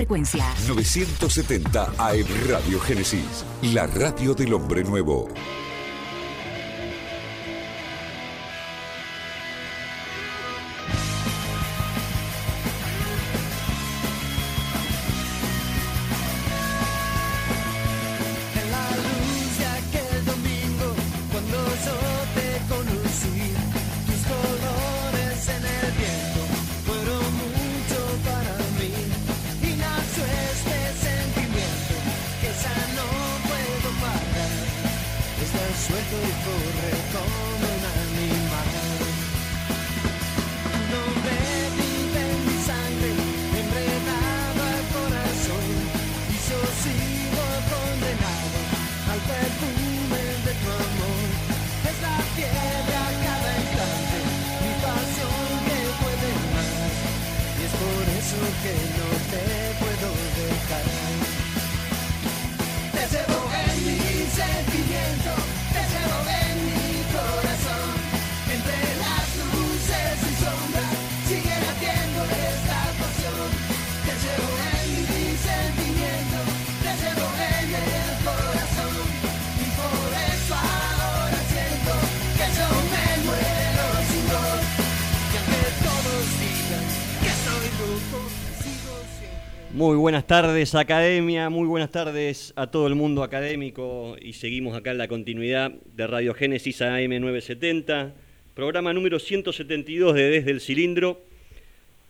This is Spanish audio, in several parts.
Frecuencia 970 AM Radio Génesis, la radio del hombre nuevo. Buenas tardes, academia. Muy buenas tardes a todo el mundo académico. Y seguimos acá en la continuidad de Radio Génesis AM970, programa número 172 de Desde el Cilindro.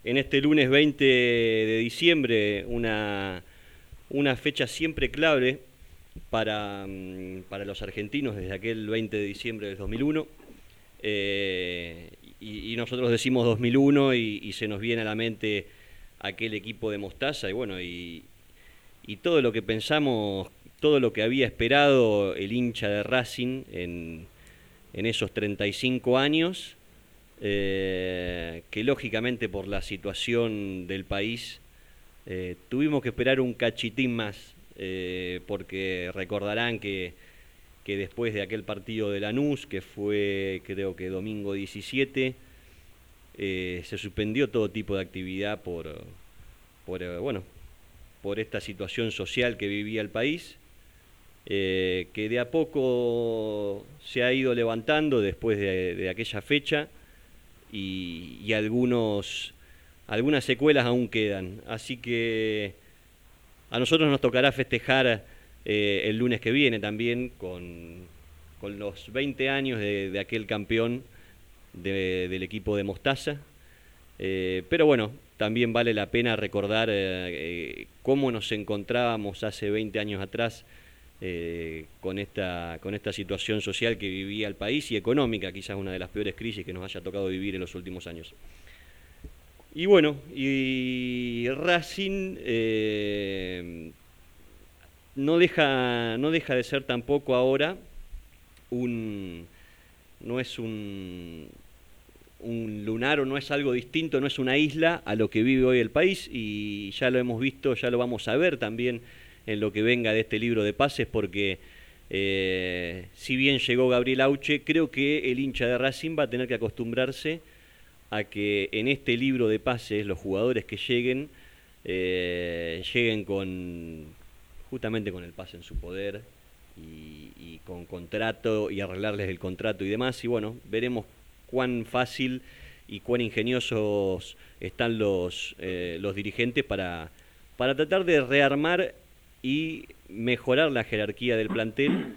En este lunes 20 de diciembre, una, una fecha siempre clave para, mm, para los argentinos desde aquel 20 de diciembre del 2001. Eh, y, nosotros decimos 2001 y, y se nos viene a la mente aquel equipo de Mostaza y bueno, y, y todo lo que pensamos, todo lo que había esperado el hincha de Racing en, en esos 35 años, eh, que lógicamente por la situación del país eh, tuvimos que esperar un cachitín más, eh, porque recordarán que, que después de aquel partido de Lanús, que fue creo que domingo 17, eh, se suspendió todo tipo de actividad por, por, eh, bueno, por esta situación social que vivía el país, eh, que de a poco se ha ido levantando después de, aquella fecha y, algunos, algunas secuelas aún quedan. Así que a nosotros nos tocará festejar el lunes que viene también con, con los 20 años de aquel campeón de- del equipo de Mostaza. Eh, pero bueno, también vale la pena recordar eh, eh, cómo nos encontrábamos hace 20 años atrás con, esta, con esta situación social que vivía el país y económica, quizás una de las peores crisis que nos haya tocado vivir en los últimos años. Y bueno, y Racing no, deja, no deja de ser tampoco ahora un... no es un, un lunar o no es algo distinto, no es una isla a lo que vive hoy el país y ya lo hemos visto, ya lo vamos a ver también en lo que venga de este libro de pases porque eh, si bien llegó Gabriel Auche, creo que el hincha de Racing va a tener que acostumbrarse a que en este libro de pases los jugadores que lleguen eh, lleguen con justamente con el pase en su poder y, y con contrato y arreglarles el contrato y demás. Y bueno veremos cuán fácil y cuán ingeniosos están los, eh, los dirigentes para, para tratar de rearmar y mejorar la jerarquía del plantel,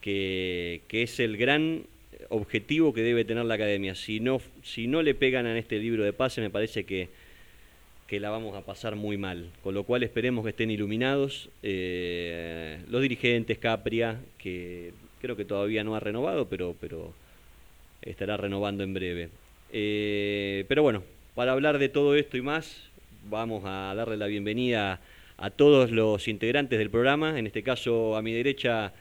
que, que es el gran objetivo que debe tener la academia. Si no, si no le pegan a este libro de pase, me parece que, que la vamos a pasar muy mal. Con lo cual esperemos que estén iluminados eh, los dirigentes, Capria, que creo que todavía no ha renovado, pero, pero estará renovando en breve. Eh, pero bueno, para hablar de todo esto y más, vamos a darle la bienvenida a todos los integrantes del programa, en este caso a mi derecha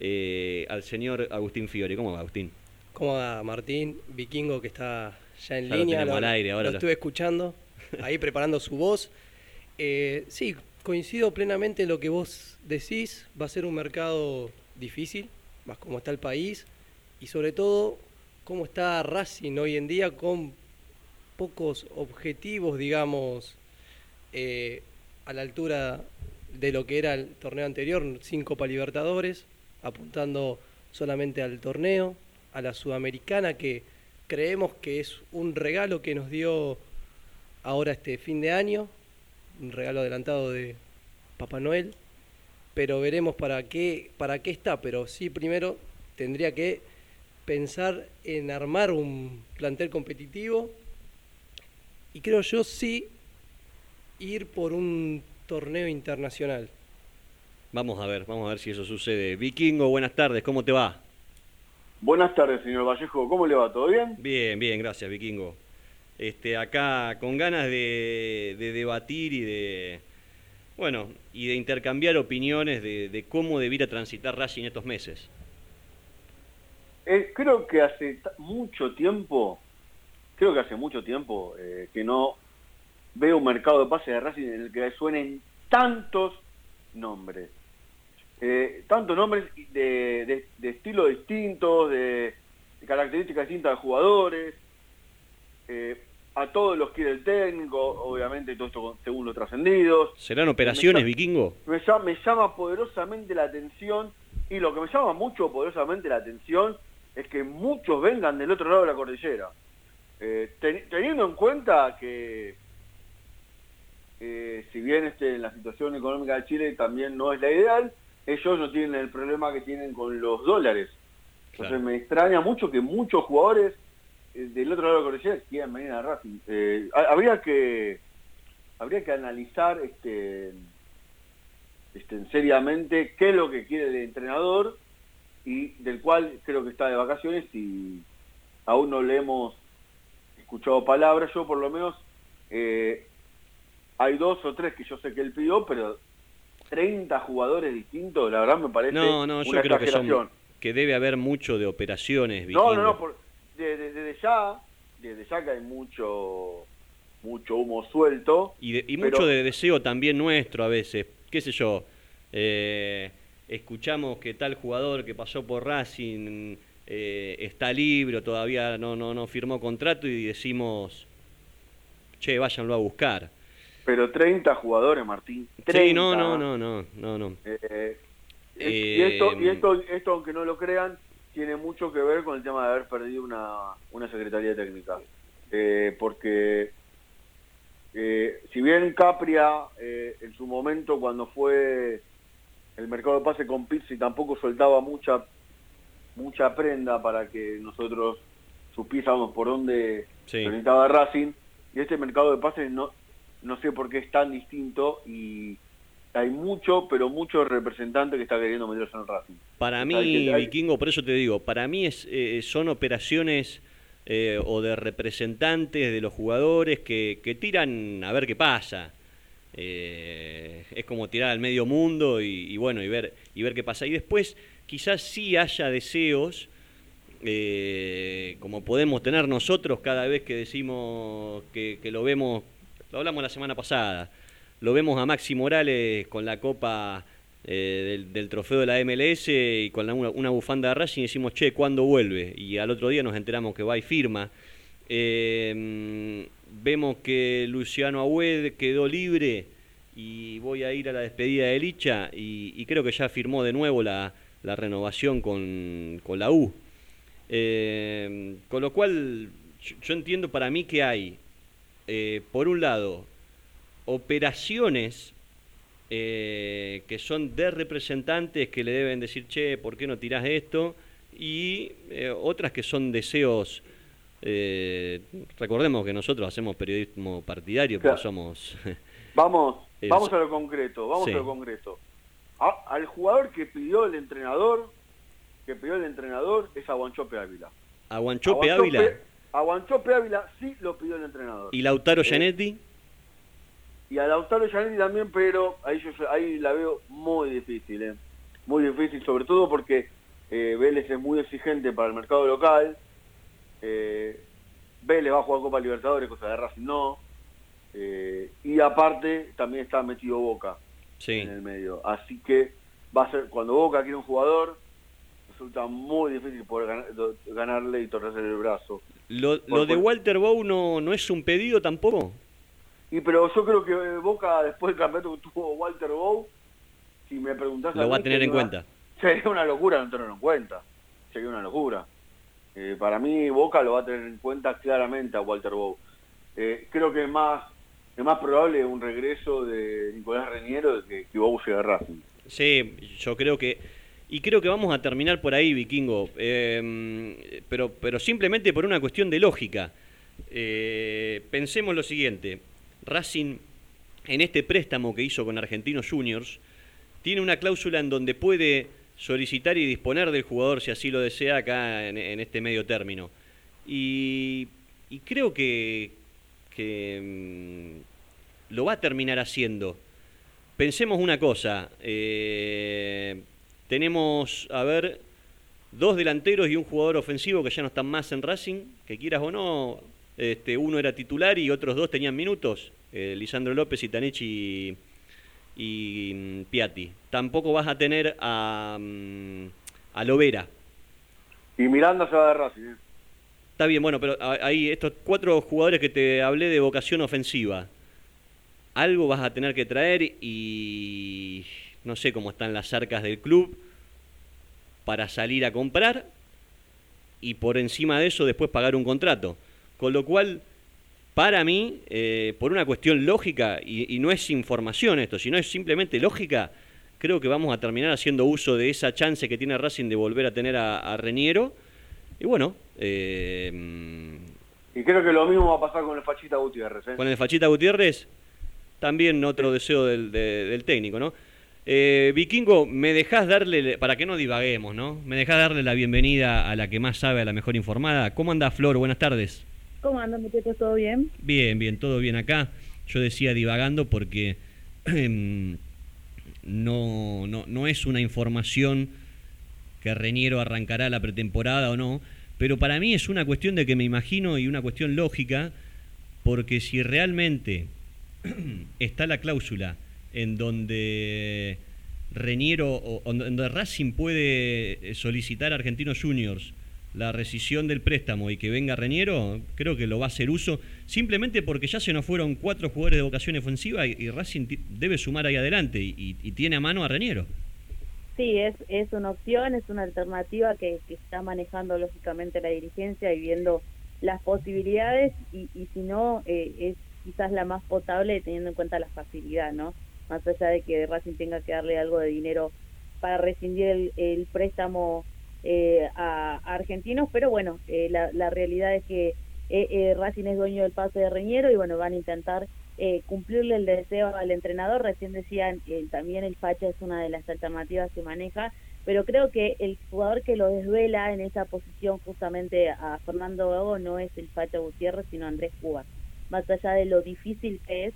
eh, al señor Agustín Fiore. ¿Cómo va, Agustín? ¿Cómo va Martín? Vikingo que está ya en Ya lo línea. tenemos al aire, ahora lo lo- estuve escuchando, ahí preparando su voz. Eh, sí, coincido plenamente en lo que vos decís. Va a ser un mercado difícil, más como está el país y sobre todo cómo está Racing hoy en día con pocos objetivos, digamos, eh, a la altura de lo que era el torneo anterior, sin Copa Libertadores, apuntando solamente al torneo, a la Sudamericana, que creemos que es un regalo que nos dio ahora este fin de año, un regalo adelantado de Papá Noel, pero veremos para qué, para qué está, pero sí primero tendría que pensar en armar un plantel competitivo y creo yo sí ir por un torneo internacional. Vamos a ver, vamos a ver si eso sucede. Vikingo, buenas tardes, ¿cómo te va? Buenas tardes, señor Vallejo. ¿Cómo le va? ¿Todo bien? Bien, bien, gracias, Vikingo. Este, acá con ganas de, de debatir y de, bueno, y de intercambiar opiniones de, de cómo debiera transitar Racing estos meses. Eh, creo que hace mucho tiempo, creo que hace mucho tiempo eh, que no veo un mercado de pases de Racing en el que suenen tantos nombres. Eh, tantos nombres de, de, de estilos distintos, de, de características distintas de jugadores. A todos los quiere el técnico, obviamente todo esto con- según los trascendidos. ¿Serán operaciones, Me- Vikingo? me llama, me llama poderosamente la atención y lo que me llama mucho poderosamente la atención es que muchos vengan del otro lado de la cordillera. Eh, ten- teniendo en cuenta que eh, si bien este, la situación económica de Chile también no es la ideal, ellos no tienen el problema que tienen con los dólares. Entonces me extraña mucho que muchos jugadores eh, del otro lado de la cordillera quieran venir a Racing. Eh, ha- habría que habría que analizar este, este, seriamente qué es lo que quiere el entrenador y del cual creo que está de vacaciones y aún no le hemos escuchado palabras. Yo por lo menos eh, hay dos o tres que yo sé que él pidió, pero 30 jugadores distintos, la verdad me parece No, no, yo una creo que exageración. son que debe haber mucho de operaciones, Vikingo. No, no, no, por- de- de- desde ya, desde ya que hay mucho mucho humo suelto. Y, de- y pero- mucho de deseo también nuestro a veces, qué sé yo, eh, escuchamos que tal jugador que pasó por Racing eh, está libre, todavía no, no, no firmó contrato y decimos, che, váyanlo a buscar. Pero 30 jugadores, Martín. Sí, 30. no, no, no, no, no, no. Eh, Eh, y, esto, y esto, esto, aunque no lo crean, tiene mucho que ver con el tema de haber perdido una, una secretaría técnica. Eh, porque si bien Capria en su momento cuando fue el mercado de pase con Pizzi tampoco soltaba mucha mucha prenda para que nosotros supiésemos por dónde Sí. orientaba Racing y este mercado de pases no no sé por qué es tan distinto y hay mucho pero mucho representante que está queriendo meterse en el Racing Para mí, hay- Vikingo, por eso te digo, para mí es, eh, son operaciones eh, o de representantes de los jugadores que, que tiran a ver qué pasa. Eh, es como tirar al medio mundo y, bueno, y ver, y ver qué pasa. Y después quizás sí haya deseos, eh, como podemos tener nosotros cada vez que decimos que, lo vemos, lo hablamos la semana pasada, lo vemos a Maxi Morales con la copa eh, del, trofeo de la MLS y con una, bufanda de Racing y decimos, che, ¿cuándo vuelve? Y al otro día nos enteramos que va y firma. Vemos que Luciano Agüed quedó libre y voy a ir a la despedida de Licha y, y creo que ya firmó de nuevo la, la renovación con, con la U. Eh, con lo cual, yo, yo entiendo para mí que hay, eh, por un lado, operaciones eh, que son de representantes que le deben decir, che, ¿por qué no tirás esto? Y eh, otras que son deseos, eh, recordemos que nosotros hacemos periodismo partidario, porque Claro. somos... Vamos, Eh, vamos a lo concreto, vamos Sí. a lo concreto. A- al jugador que pidió el entrenador, que pidió el entrenador es a Guanchope Ávila. a Guanchope A Ávila A Guanchope Ávila sí lo pidió el entrenador. y Lautaro Eh, Gianetti. Y a Lautaro Giannetti también, pero ahí yo ahí la veo muy difícil, ¿eh? muy difícil, sobre todo porque eh, Vélez es muy exigente para el mercado local. Eh, Vélez va a jugar Copa Libertadores, cosa de Racing no. Eh, y aparte también está metido Boca Sí. en el medio. Así que va a ser cuando Boca quiere un jugador, resulta muy difícil poder ganar- ganarle y torcerle el brazo. Lo, por- lo de Walter Bow no, no es un pedido tampoco. Y pero yo creo que eh, Boca, después del campeonato que tuvo Walter Bow, si me preguntás... Lo va a tener en una- cuenta. Sería una locura no tenerlo en cuenta. Sería una locura. Eh, para mí Boca lo va a tener en cuenta claramente a Walter Bow. Eh, creo que es más, es más probable un regreso de Nicolás Reñero que, que Bow llegue a Racing. Sí, yo creo que. Y creo que vamos a terminar por ahí, Vikingo. eh, pero, pero simplemente por una cuestión de lógica. Eh, pensemos lo siguiente: Racing, en este préstamo que hizo con Argentinos Juniors, tiene una cláusula en donde puede solicitar y disponer del jugador si así lo desea acá en, este medio término. Y creo que, que mm, lo va a terminar haciendo. Pensemos una cosa, eh, tenemos, a ver, dos delanteros y un jugador ofensivo que ya no están más en Racing, que quieras o no, este, uno era titular y otros dos tenían minutos, eh, Lisandro López y y mm, Piatti. Tampoco vas a tener a, mm, a Lovera. Y Miranda se va de Racing. Está bien, bueno, pero ahí estos cuatro jugadores que te hablé de vocación ofensiva, algo vas a tener que traer y no sé cómo están las arcas del club para salir a comprar y por encima de eso después pagar un contrato. Con lo cual, para mí, eh, por una cuestión lógica, y, y no es información esto, sino es simplemente lógica, creo que vamos a terminar haciendo uso de esa chance que tiene Racing de volver a tener a, a Reniero. Y bueno, eh, Y creo que lo mismo va a pasar con el Fachita Gutiérrez. ¿eh? con el Fachita Gutiérrez, también otro deseo del, de- del técnico, ¿no? Eh, Vikingo, me dejás darle, para que no divaguemos, ¿no? Me dejás darle la bienvenida a la que más sabe, a la mejor informada. ¿Cómo anda Flor? Buenas tardes. ¿Cómo andan muchachos? ¿Todo bien? Bien, bien, todo bien acá. Yo decía divagando porque em, no, no, no es una información que Reñero arrancará la pretemporada o no, pero para mí es una cuestión de que me imagino y una cuestión lógica, porque si realmente está la cláusula en donde Reñero o en donde Racing puede eh, solicitar a Argentinos Juniors la rescisión del préstamo y que venga Reñero, creo que lo va a hacer uso, simplemente porque ya se nos fueron cuatro jugadores de vocación ofensiva y, Racing debe sumar ahí adelante y, y- y tiene a mano a Reñero. Sí, es, es una opción, es una alternativa que, que está manejando lógicamente la dirigencia y viendo las posibilidades y, y si no, eh, es quizás la más potable teniendo en cuenta la facilidad, ¿no? Más allá de que Racing tenga que darle algo de dinero para rescindir el, préstamo eh, a, a argentinos, pero bueno, eh, la, la realidad es que eh, eh, Racing es dueño del pase de Reñero y bueno, van a intentar eh, cumplirle el deseo al entrenador. Recién decían, eh, también el Facha es una de las alternativas que maneja, pero creo que el jugador que lo desvela en esa posición justamente a Fernando Gago no es el Facha Gutiérrez, sino Andrés Cuba. Más allá de lo difícil que es,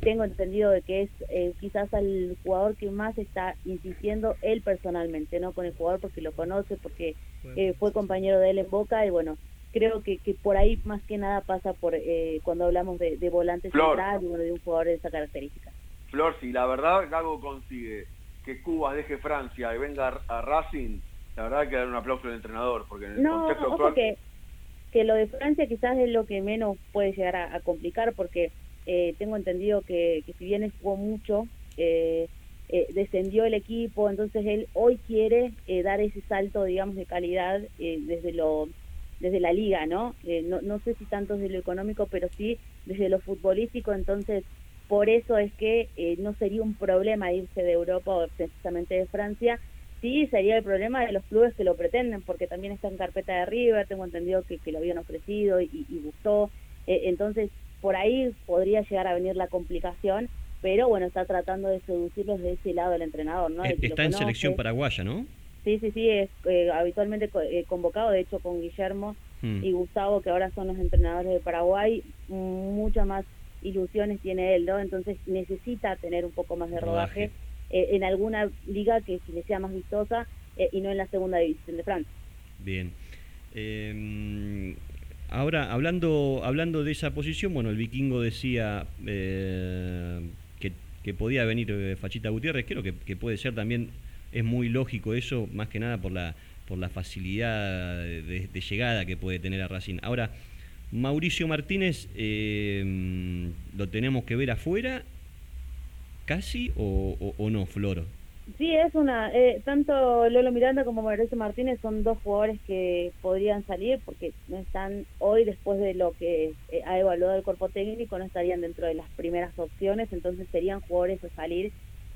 tengo entendido de que es eh, quizás al jugador que más está insistiendo él personalmente, no con el jugador porque lo conoce, porque eh, fue compañero de él en Boca y bueno, creo que, que por ahí más que nada pasa por eh, cuando hablamos de, de volante Flor. central de un jugador de esa característica. Flor, si la verdad Gago consigue que Cuba deje Francia y venga a Racing, la verdad que dar un aplauso al entrenador, porque en el No, contexto ojo actual... que, que lo de Francia quizás es lo que menos puede llegar a, a complicar porque eh, tengo entendido que, que si bien jugó mucho, eh, eh, descendió el equipo, entonces él hoy quiere eh, dar ese salto, digamos, de calidad eh, desde lo desde la liga, ¿no? Eh, ¿no? No sé si tanto desde lo económico, pero sí desde lo futbolístico, entonces por eso es que eh, no sería un problema irse de Europa o precisamente de Francia, sí sería el problema de los clubes que lo pretenden, porque también está en carpeta de River, tengo entendido que, que lo habían ofrecido y, y gustó, Eh, entonces por ahí podría llegar a venir la complicación, pero bueno, está tratando de seducirlos de ese lado del entrenador, ¿no? De lo Está en conoce. selección paraguaya, ¿no? Sí, sí, sí, es eh, habitualmente co- eh, convocado, de hecho con Guillermo Mm. y Gustavo, que ahora son los entrenadores de Paraguay, muchas más ilusiones tiene él, ¿no? Entonces necesita tener un poco más de rodaje, eh, en alguna liga que le sea más vistosa eh, y no en la segunda división de Francia. Bien. Eh, ahora, hablando, hablando de esa posición, bueno, el vikingo decía eh, que, que podía venir eh, Fachita Gutiérrez, creo que, que puede ser también, es muy lógico eso, más que nada por la, por la facilidad de, de llegada que puede tener a Racing. Ahora, Mauricio Martínez, eh, ¿lo tenemos que ver afuera casi o, no, Floro? Sí, es una. Eh, tanto Lolo Miranda como Mauricio Martínez son dos jugadores que podrían salir porque no están hoy, después de lo que eh, ha evaluado el cuerpo técnico, no estarían dentro de las primeras opciones, entonces serían jugadores a salir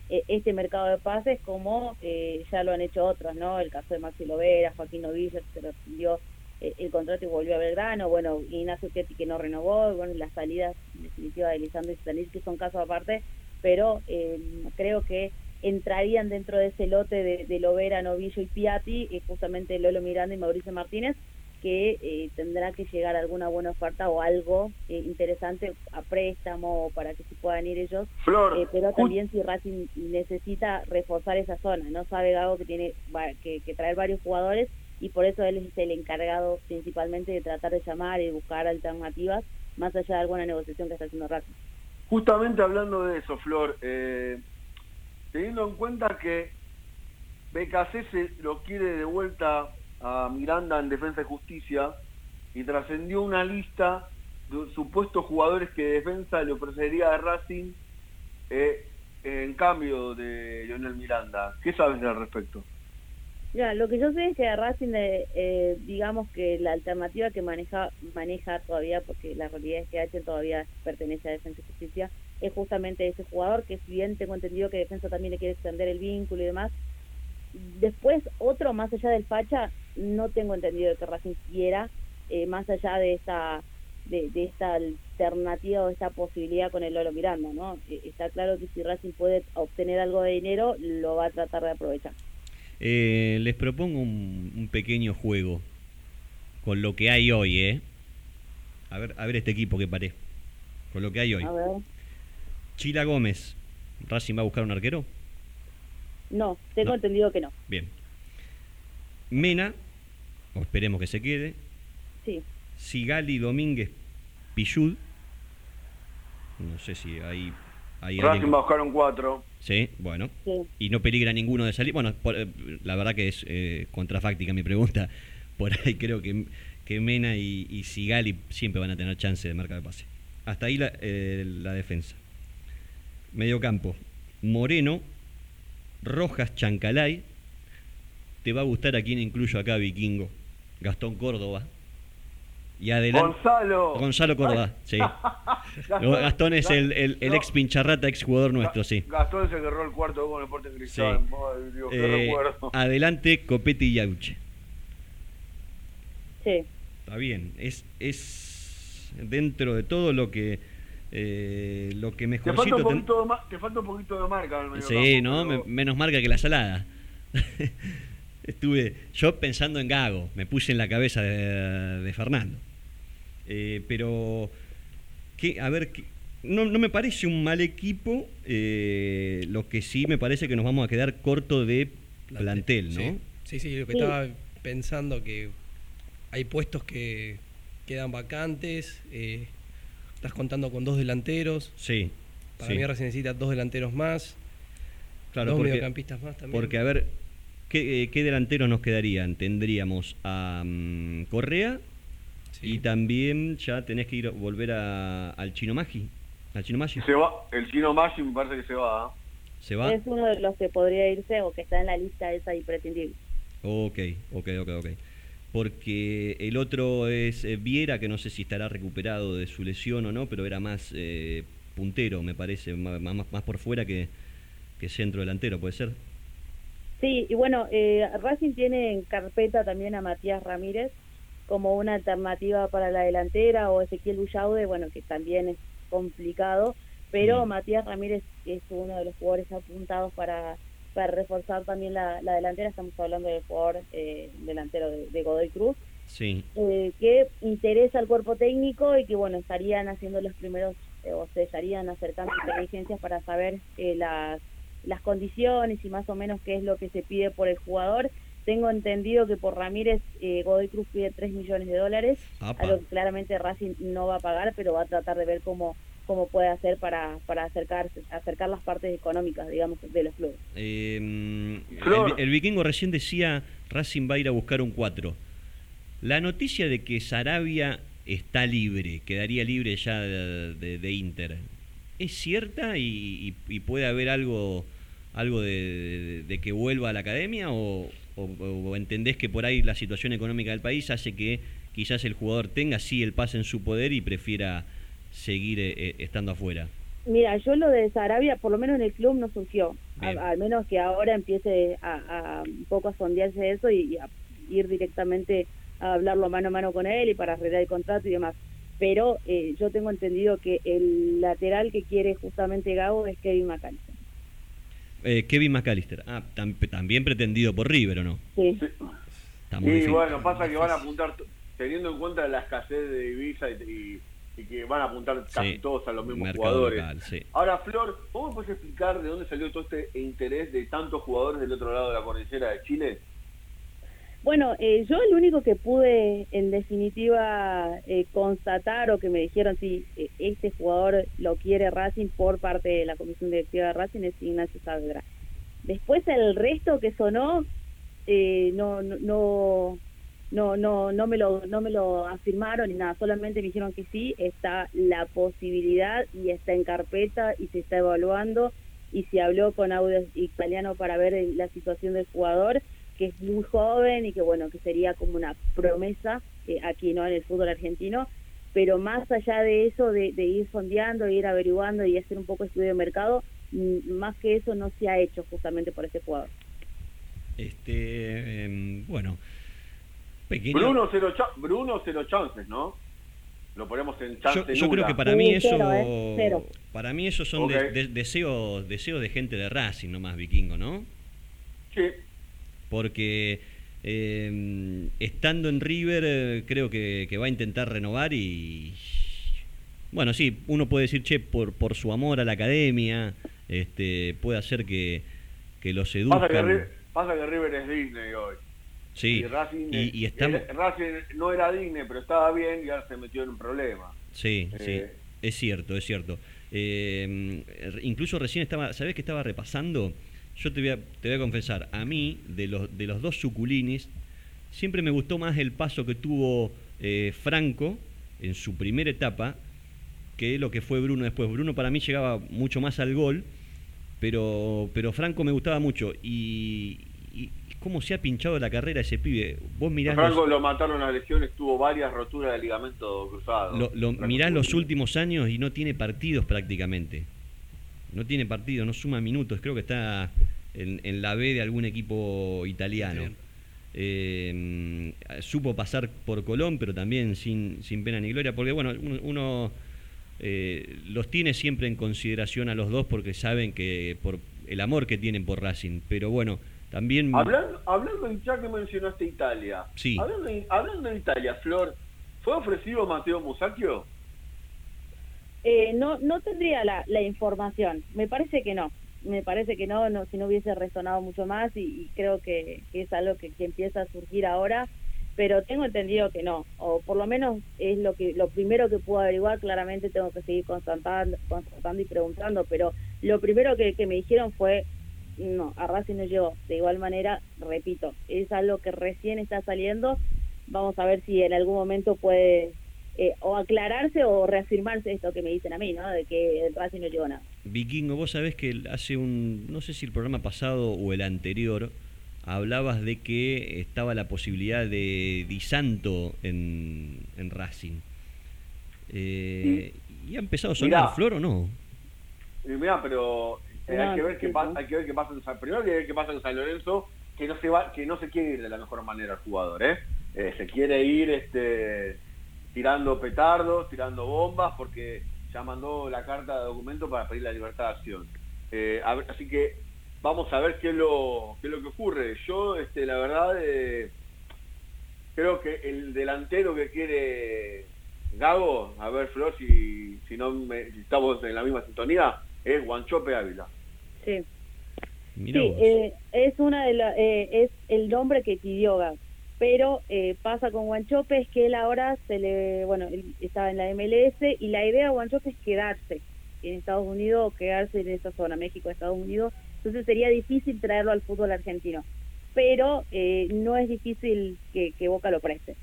este mercado de pases como eh, ya lo han hecho otros, ¿no? El caso de Maxi Lovera, Joaquín Novilla, que se rescindió eh, el contrato y volvió a Belgrano, bueno, Ignacio Chetti que no renovó, y bueno, las salidas definitivas de Lisandro y Stanis que son casos aparte, pero eh, creo que entrarían dentro de ese lote de, de Lovera, Novillo y Piatti, eh, justamente Lolo Miranda y Mauricio Martínez, que eh, tendrá que llegar alguna buena oferta o algo eh, interesante a préstamo o para que se puedan ir ellos, Flor, eh, pero también si Racing necesita reforzar esa zona, no sabe Gago que tiene que, que traer varios jugadores y por eso él es el encargado principalmente de tratar de llamar y buscar alternativas más allá de alguna negociación que está haciendo Racing. Justamente hablando de eso, Flor, eh, teniendo en cuenta que BKC se lo quiere de vuelta a Miranda en Defensa y Justicia y trascendió una lista de supuestos jugadores que Defensa le ofrecería a Racing eh, en cambio de Lionel Miranda. ¿Qué sabes al respecto? Ya, lo que yo sé es que a Racing, eh, eh, digamos que la alternativa que maneja maneja todavía, porque la realidad es que H todavía pertenece a Defensa y Justicia, es justamente ese jugador que si bien tengo entendido que Defensa también le quiere extender el vínculo y demás, después otro más allá del Facha, no tengo entendido que Racing quiera, eh, más allá de esta de, de esta alternativa o esta posibilidad con el Lolo Miranda, ¿no? Eh, está claro que si Racing puede obtener algo de dinero, lo va a tratar de aprovechar. Eh, les propongo un, un pequeño juego con lo que hay hoy, ¿eh? A ver, a ver este equipo que paré. Con lo que hay hoy. A ver. Chila Gómez. ¿Racing va a buscar un arquero? No, tengo No. entendido que no. Bien. Mena, o esperemos que se quede. Sí, Sigali Domínguez Pillud. No sé si hay, hay Racing alguien. va a buscar un 4. Sí, bueno. sí. Y no peligra ninguno de salir. Bueno, por- eh, la verdad que es eh, contrafáctica mi pregunta. Por ahí creo que, que Mena y, y Sigali siempre van a tener chance de marca de pase. Hasta ahí la, eh, la defensa. Medio campo. Moreno, Rojas, Chancalay. Te va a gustar a quien incluyo acá, Vikingo. Gastón Córdoba. Y adelante. Gonzalo. Gonzalo Córdoba, sí. Gastón es el, el- el no, ex pincharrata, ex jugador nuestro, sí. Gastón es el que erró el cuarto con el Deporte Cristal. Sí. Ay, Dios, qué Eh, recuerdo. adelante, Copete y Yauche. Sí, Está bien, es, es dentro de todo lo que eh, lo que Te falta, mejorcito un ten- poquito de ma- te falta un poquito de marca en el medio Sí, campo, ¿no? pero- menos marca que la salada. Estuve yo pensando en Gago, me puse en la cabeza de, de Fernando. Eh, pero, ¿qué? a ver. No, no me parece un mal equipo, eh, lo que sí me parece que nos vamos a quedar corto de plantel, ¿no? Sí, sí, sí, lo que Sí. estaba pensando que hay puestos que quedan vacantes, eh, estás contando con dos delanteros, Sí. para sí. mí Racing necesita dos delanteros más, Claro, dos porque- mediocampistas más también. Porque, a ver, ¿qué, eh, qué delanteros nos quedarían? Tendríamos a mm, Correa Sí. y también ya tenés que ir volver a- al Chino Magi. ¿Al Chino Magi? Se va, el chino Maggi me parece que se va. ¿ah? ¿Se va? es uno de los que podría irse o que está en la lista esa imprescindible. Ok, ok, ok, ok. Porque el otro es eh, Viera, que no sé si estará recuperado de su lesión o no, pero era más eh, puntero, me parece, más, más, más por fuera que, que centro delantero, ¿puede ser? Sí, y bueno, eh, Racing tiene en carpeta también a Matías Ramírez como una alternativa para la delantera o Ezequiel Bullaude, bueno, que también es complicado, pero. Matías Ramírez es uno de los jugadores apuntados para, para reforzar también la, la delantera, estamos hablando del jugador eh, delantero de, de Godoy Cruz, Sí. eh, que interesa al cuerpo técnico y que bueno estarían haciendo los primeros eh, o se estarían acercando inteligencias para saber eh, las las condiciones y más o menos qué es lo que se pide por el jugador. Tengo entendido que por Ramírez eh, Godoy Cruz pide 3 millones de dólares, Apa. a lo que claramente Racing no va a pagar, pero va a tratar de ver cómo cómo puede hacer para para acercarse acercar las partes económicas, digamos, de los clubes. Eh, el, vikingo recién decía Racing va a ir a buscar un 4. La noticia de que Sarabia está libre, quedaría libre ya de, de- de Inter. ¿Es cierta y, y- y puede haber algo, algo de, de- de que vuelva a la academia o, o- o entendés que por ahí la situación económica del país hace que quizás el jugador tenga sí el pase en su poder y prefiera seguir eh, eh, estando afuera? Mira, yo lo de Sarabia, por lo menos en el club no surgió. A- al menos que ahora empiece a, a un poco a sondearse eso y, y a ir directamente a hablarlo mano a mano con él y para arreglar el contrato y demás. Pero eh, yo tengo entendido que el lateral que quiere justamente Gago es Kevin McAllister. Eh, Kevin McAllister, ah, tam- también pretendido por River, ¿o no? Sí. Sí. Bueno, pasa que van a apuntar, teniendo en cuenta la escasez de Ibiza y, y- y que van a apuntar casi Sí, todos a los mismos mercado jugadores. local, sí. Ahora, Flor, ¿vos me puedes explicar de dónde salió todo este interés de tantos jugadores del otro lado de la cordillera de Chile? Bueno, eh, yo el único que pude en definitiva eh, constatar o que me dijeron si este jugador lo quiere Racing por parte de la comisión directiva de Racing es Ignacio Saavedra. Después el resto que sonó eh, no, no no no no me lo no me lo afirmaron ni nada, solamente me dijeron que sí está la posibilidad y está en carpeta y se está evaluando y se habló con audio italiano para ver la situación del jugador que es muy joven y que bueno que sería como una promesa eh, aquí no en el fútbol argentino pero más allá de eso de, de ir sondeando ir averiguando y hacer un poco de estudio de mercado mm, más que eso no se ha hecho justamente por este jugador Este, em, bueno, pequeño. Bruno cero, cha- Bruno cero chances, ¿no? Lo ponemos en chance yo, yo creo que para Sí, mí eso, cero, ¿eh? Cero. para mí eso son de- de- deseos, deseos de gente de Racing, no más vikingo, ¿no? Sí. Porque em, estando en River eh, creo que, que va a intentar renovar y bueno, sí, uno puede decir, che, por, por su amor a la academia, este, puede hacer que, que los Pasa que, eduzcan. River, pasa que River es Disney hoy. Sí, Y Racing, y, y estamos... Racing no era Disney, pero estaba bien y ahora se metió en un problema. Sí, sí, Eh. es cierto, es cierto. Eh, incluso recién estaba, ¿sabés que estaba repasando? Yo te voy a, te voy a confesar, a mí, de los, de los dos suculinis, siempre me gustó más el paso que tuvo eh, Franco en su primera etapa que lo que fue Bruno después. Bruno para mí llegaba mucho más al gol, pero, pero Franco me gustaba mucho. Y, y cómo se ha pinchado la carrera ese pibe. Vos mirás... los- Franco lo mataron a lesiones, tuvo varias roturas de ligamento cruzado. lo, mirás los últimos años y no tiene partidos prácticamente. No tiene partidos, no suma minutos. Creo que está en, en la B de algún equipo italiano. Eh, supo pasar por Colón, pero también sin, sin pena ni gloria, porque bueno, uno, uno, eh, los tiene siempre en consideración a los dos porque saben que por el amor que tienen por Racing. Pero bueno, también Hablando, hablando de- ya que mencionaste Italia, Sí. hablando, de, hablando de Italia, Flor, ¿fue ofrecido Mateo Musacchio? Eh, no no tendría la, la información. Me parece que no. Me parece que no, no si no hubiese resonado mucho más y, creo que, que es algo que, que empieza a surgir ahora pero tengo entendido que no. O por lo menos es lo que lo primero que puedo averiguar claramente tengo que seguir constatando, constatando y preguntando pero lo primero que, que me dijeron fue no a Racing no llegó de igual manera repito es algo que recién está saliendo. Vamos a ver si en algún momento puede eh, o aclararse o reafirmarse esto que me dicen a mí, ¿no? De que el Racing no llegó a nada. Vikingo, vos sabés que hace un, no sé si el programa pasado o el anterior, hablabas de que estaba la posibilidad de Di Santo en, en Racing. Eh, ¿Y ha empezado a sonar Mirá. Flor o no? Y mirá, pero eh, No, hay que ver qué pasa, hay que ver qué pasa en San, primero hay que ver qué pasa en San Lorenzo, que no se va, que no se quiere ir de la mejor manera el jugador, ¿eh? Eh, se quiere ir este tirando petardos, tirando bombas, porque ya mandó la carta de documento para pedir la libertad de acción. Eh, a ver, así que vamos a ver qué es lo, qué es lo que ocurre. Yo, este, la verdad, eh, creo que el delantero que quiere Gago, a ver Flor, si, si no me- si estamos en la misma sintonía, es Guanchope Ávila. Sí, sí eh, es una de la, eh, es el nombre que pidió Gab. Pero eh, pasa con Guanchope es que él ahora se le, bueno, él estaba en la MLS y la idea de Guanchope es quedarse en Estados Unidos o quedarse en esa zona, México, Estados Unidos. Entonces sería difícil traerlo al fútbol argentino. Pero eh, no es difícil que, Boca lo preste.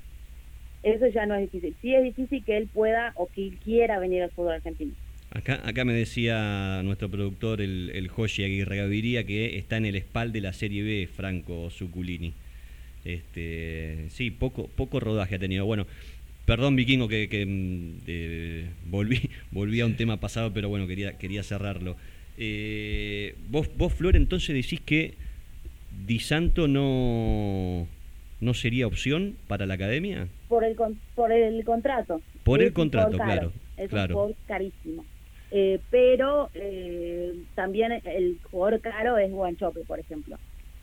eso ya no es difícil. Sí es difícil que él pueda o que quiera venir al fútbol argentino. Acá, acá me decía nuestro productor, el, el Joshi Aguirre Gaviria, que está en el espal de la Serie B, Franco Zuculini. Este, sí, poco, poco rodaje ha tenido. Bueno, perdón, Vikingo, que, que, mm, eh, volví, volví a un tema pasado, pero bueno, quería, quería cerrarlo. Eh, vos, vos, Flor, entonces decís que Di Santo no, no sería opción para la academia? Por el, con- por el contrato. Por el Es contrato, claro, Es claro. un jugador carísimo. Eh, pero eh, también el jugador caro es Guanchope, por ejemplo.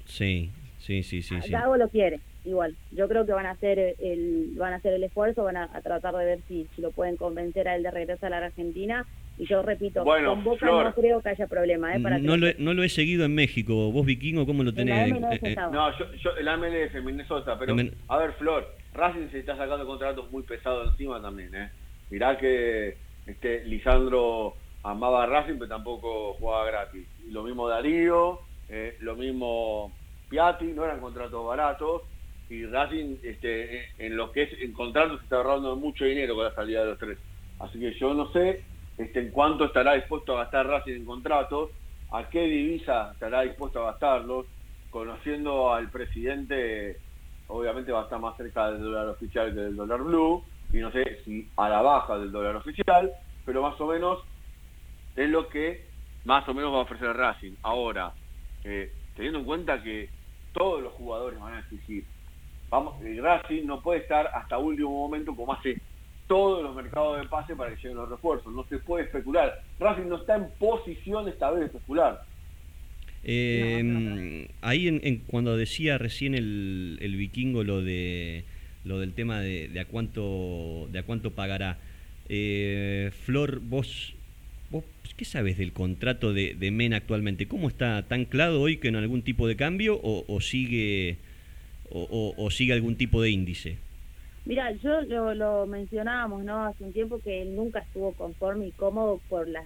Sí, sí, sí, sí. sí. Gago lo quiere, igual. Yo creo que van a hacer el, van a hacer el esfuerzo, van a, a tratar de ver si, si lo pueden convencer a él de regresar a la Argentina. Y yo repito, Bueno, con Boca Flor. no creo que haya problema. ¿eh? Para No lo lo, he, no lo he seguido en México. ¿Vos, Vikingo, cómo lo En tenés? la MLS Eh, eh. No, yo, yo, el MLS, Minnesota, pero a ver, Flor, Racing se está sacando contratos muy pesados encima también, ¿eh? Mirá que este Lisandro amaba a Racing, pero tampoco jugaba gratis. Lo mismo Darío, eh, lo mismo Piatti, no eran contratos baratos. Y Racing, este, en lo que es en contratos, está ahorrando mucho dinero con la salida de los tres. Así que yo no sé este, en cuánto estará dispuesto a gastar Racing en contratos, a qué divisa estará dispuesto a gastarlos, conociendo al presidente, obviamente va a estar más cerca del dólar oficial que del dólar blue, y no sé si a la baja del dólar oficial, pero más o menos es lo que más o menos va a ofrecer Racing. Ahora, eh, teniendo en cuenta que todos los jugadores van a exigir, vamos, el Racing no puede estar hasta último momento como hace todos los mercados de pase para que lleguen los refuerzos, no se puede especular. Racing no está en posición esta vez de especular. Eh, Ahí en, en- cuando decía recién el, el vikingo lo de lo del tema de, de a cuánto de a cuánto pagará. Eh, Flor, vos, vos qué sabes del contrato de, de Mena actualmente? ¿Cómo está tan claro hoy que en algún tipo de cambio o, o sigue o sigue algún tipo de índice? Mira, yo lo, lo mencionábamos, ¿no? Hace un tiempo que él nunca estuvo conforme y cómodo por las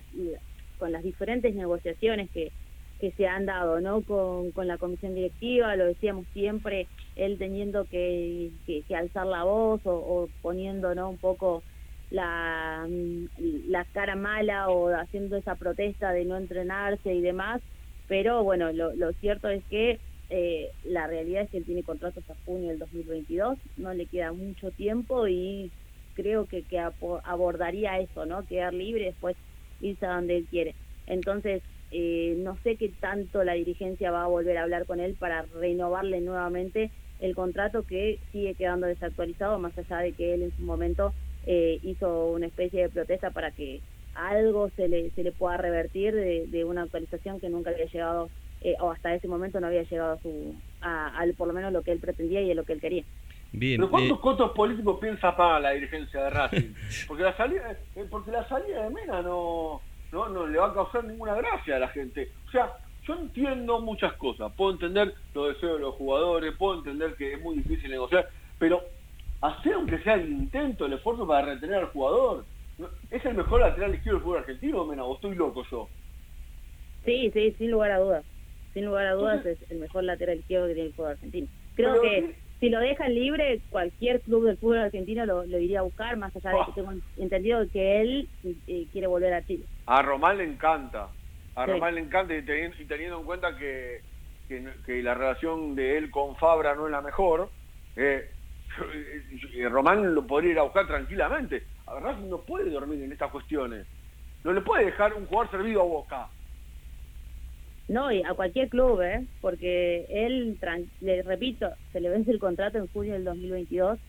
con las diferentes negociaciones que, que se han dado, ¿no? Con, con la comisión directiva, lo decíamos siempre, él teniendo que, que, que alzar la voz o, o poniendo, ¿no? Un poco la, mm, la cara mala o haciendo esa protesta de no entrenarse y demás, pero bueno, lo, lo cierto es que eh, la realidad es que él tiene contratos hasta junio del 2022, no le queda mucho tiempo y creo que, que abordaría eso, ¿no? Quedar libre y después irse a donde él quiere. Entonces, eh, no sé qué tanto la dirigencia va a volver a hablar con él para renovarle nuevamente el contrato que sigue quedando desactualizado, más allá de que él en su momento eh, hizo una especie de protesta para que algo se le, se le pueda revertir de, de una actualización que nunca había llegado eh, o hasta ese momento no había llegado a su a, al por lo menos lo que él pretendía y a lo que él quería. Bien, Pero ¿cuántos eh, costos políticos piensa pagar la dirigencia de Racing? Porque la salida, eh, porque la salida de Mena no, no, no le va a causar ninguna gracia a la gente. O sea, yo entiendo muchas cosas. Puedo entender los deseos de los jugadores, puedo entender que es muy difícil negociar, pero hacer aunque sea el intento, el esfuerzo para retener al jugador. ¿Es el mejor lateral izquierdo del fútbol argentino, Mena? ¿O estoy loco yo? Sí, sí, sin lugar a dudas. Sin lugar a dudas Entonces- es el mejor lateral izquierdo que tiene el fútbol argentino. Creo que sí. si lo dejan libre, cualquier club del fútbol argentino lo, lo iría a buscar, más allá de que Oh. tengo entendido que él eh, quiere volver a Chile. A Román le encanta. A Sí. Román le encanta y teniendo, y teniendo en cuenta que, que, que la relación de él con Fabra no es la mejor, eh, Román lo podría ir a buscar tranquilamente. A Racing no puede dormir en estas cuestiones. No le puede dejar un jugador servido a Boca. No, y a cualquier club, ¿eh? Porque él, le repito, se le vence el contrato en junio del 2022.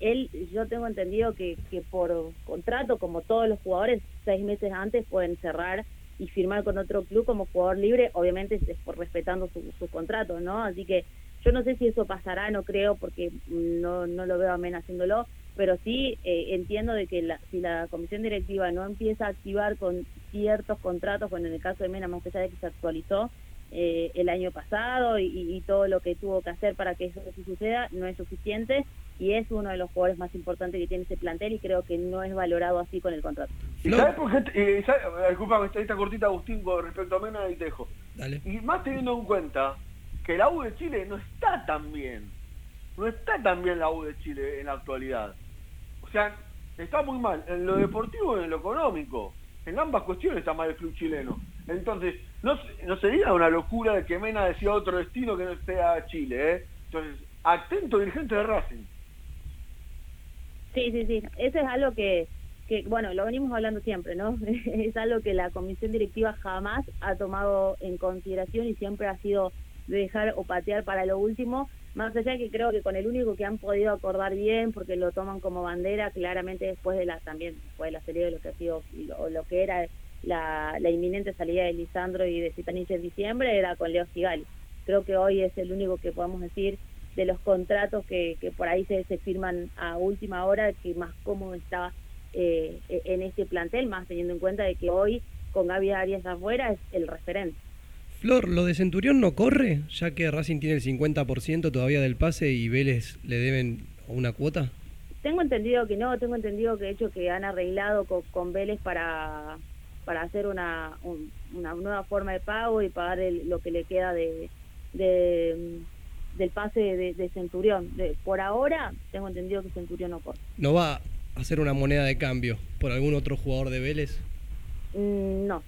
Él, yo tengo entendido que, que por contrato, como todos los jugadores, seis meses antes pueden cerrar y firmar con otro club como jugador libre, obviamente es por respetando su, su contrato, ¿no? Así que yo no sé si eso pasará, no creo, porque no, no lo veo a Mena haciéndolo, pero sí eh, entiendo de que la, si la comisión directiva no empieza a activar con ciertos contratos, bueno, en el caso de Mena, más allá de que se actualizó eh, el año pasado y, y todo lo que tuvo que hacer para que eso sí suceda, no es suficiente y es uno de los jugadores más importantes que tiene ese plantel y creo que no es valorado así con el contrato. ¿Y Flor. sabes por qué? te- eh, sabe- disculpame, esta, esta cortita, Agustín, con respecto a Mena y Tejo. Dale. Y más teniendo en cuenta que la U de Chile no está tan bien. No está tan bien la U de Chile en la actualidad. sea, está muy mal en lo deportivo y en lo económico. En ambas cuestiones está mal el club chileno. Entonces, no, no sería una locura de que Mena decía otro destino que no sea Chile, ¿eh? Entonces, atento dirigente de Racing. Sí, sí, sí. Eso es algo que, que, bueno, lo venimos hablando siempre, ¿no? es algo que la comisión directiva jamás ha tomado en consideración y siempre ha sido de dejar o patear para lo último, más allá que creo que con el único que han podido acordar bien, porque lo toman como bandera, claramente después de la, también después de la serie de lo que ha sido, lo, lo que era la, inminente salida de Lisandro y de Zitanich en diciembre, era con Leo Sigali. Creo que hoy es el único que podemos decir de los contratos que, que por ahí se, se firman a última hora, que más cómodo está eh, en este plantel, más teniendo en cuenta de que hoy con Gaby Arias afuera es el referente. Flor, ¿lo de Centurión no corre? Ya que Racing tiene el 50% todavía del pase y Vélez le deben una cuota. Tengo entendido que no, tengo entendido que de hecho que han arreglado con, con Vélez para para hacer una, un- una nueva forma de pago y pagar el- lo que le queda de, de del pase de, de Centurión. De- por ahora tengo entendido que Centurión no corre. ¿No va a hacer una moneda de cambio por algún otro jugador de Vélez? Mm, no.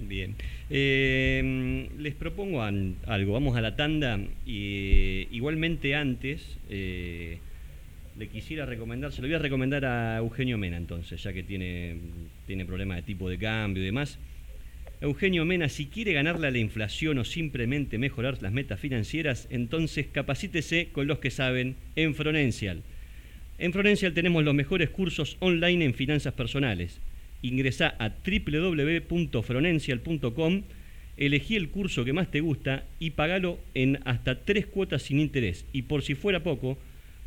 Bien. Eh, les propongo algo. Vamos a la tanda. Y, igualmente antes, eh, le quisiera recomendar, se lo voy a recomendar a Eugenio Mena entonces, ya que tiene, tiene problemas de tipo de cambio y demás. Eugenio Mena, si quiere ganarle a la inflación o simplemente mejorar las metas financieras, entonces capacítese con los que saben en Fronencial. En Fronencial tenemos los mejores cursos online en finanzas personales. Ingresá a www.fronencial.com, elegí el curso que más te gusta y pagalo en hasta tres cuotas sin interés. Y por si fuera poco,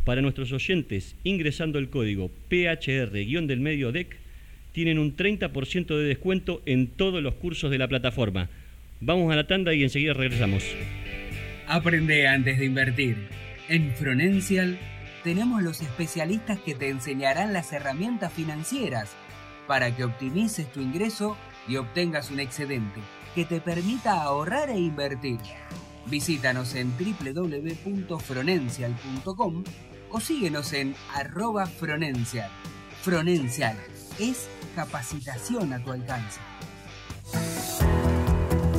para nuestros oyentes, ingresando el código PHR-del medio DEC, tienen un 30% de descuento en todos los cursos de la plataforma. Vamos a la tanda y enseguida regresamos. Aprende antes de invertir. En Fronencial tenemos los especialistas que te enseñarán las herramientas financieras para que optimices tu ingreso y obtengas un excedente que te permita ahorrar e invertir. Visítanos en www.fronencial.com o síguenos en arroba Fronencial. Fronencial es capacitación a tu alcance.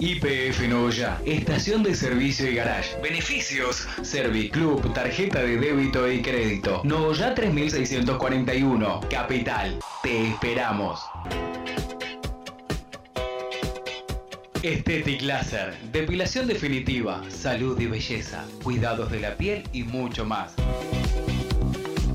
IPF Novoya, estación de servicio y garage. Beneficios: Serviclub, tarjeta de débito y crédito. Novoya 3641, Capital. Te esperamos. Estetic Laser, depilación definitiva, salud y belleza, cuidados de la piel y mucho más.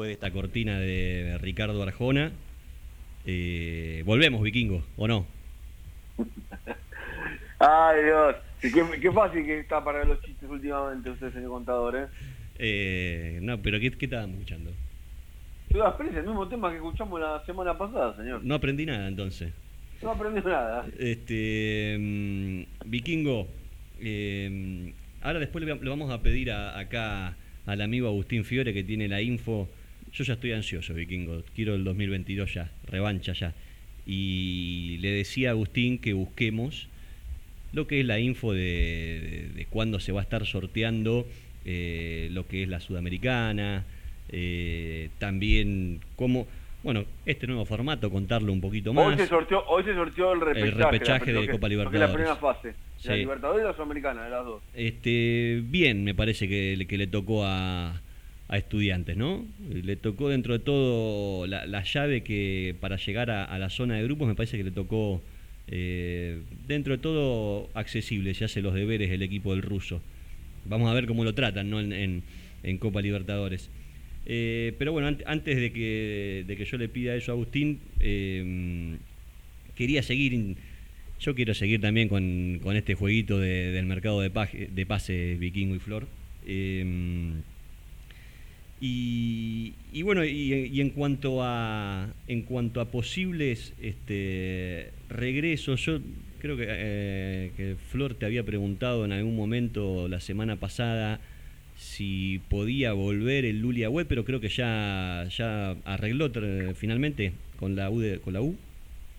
Después de esta cortina de Ricardo Arjona, eh, volvemos, vikingo, ¿o no? Ay, Dios. Qué, qué fácil que está para los chistes últimamente usted, señor contador, ¿eh? Eh, no, pero ¿qué, qué estábamos escuchando? Express, el mismo tema que escuchamos la semana pasada, señor. No aprendí nada entonces. No aprendí nada. Este, mm, Vikingo, eh, ahora después le vamos a pedir a- acá al amigo Agustín Fiore que tiene la info. Yo ya estoy ansioso, Vikingo. Quiero el 2022 ya, revancha ya. Y le decía a Agustín que busquemos lo que es la info de, de, de cuándo se va a estar sorteando eh, lo que es la sudamericana, eh, también cómo, bueno, este nuevo formato, contarlo un poquito más. Hoy se sorteó, hoy se sorteó el repechaje. de que- Copa lo que es Libertadores. La primera fase. La. Libertadores y la Sudamericana, de las dos. Este, bien, me parece que, que le tocó a, a estudiantes, ¿no? Le tocó dentro de todo la, la llave que para llegar a, la zona de grupos me parece que le tocó eh, dentro de todo accesible, se hace los deberes el equipo del ruso. Vamos a ver cómo lo tratan, ¿no? En, en- Copa Libertadores. Eh, pero bueno, ant- antes de que, de que yo le pida eso a Agustín, eh, quería seguir, yo quiero seguir también con, con este jueguito de- del mercado de, pase Vikingo y Flor. Y, y bueno, y, y en cuanto a en cuanto a posibles este, regresos, yo creo que, eh, que Flor te había preguntado en algún momento la semana pasada si podía volver el Lulia Web, pero creo que ya ya arregló finalmente con la U de- con la U.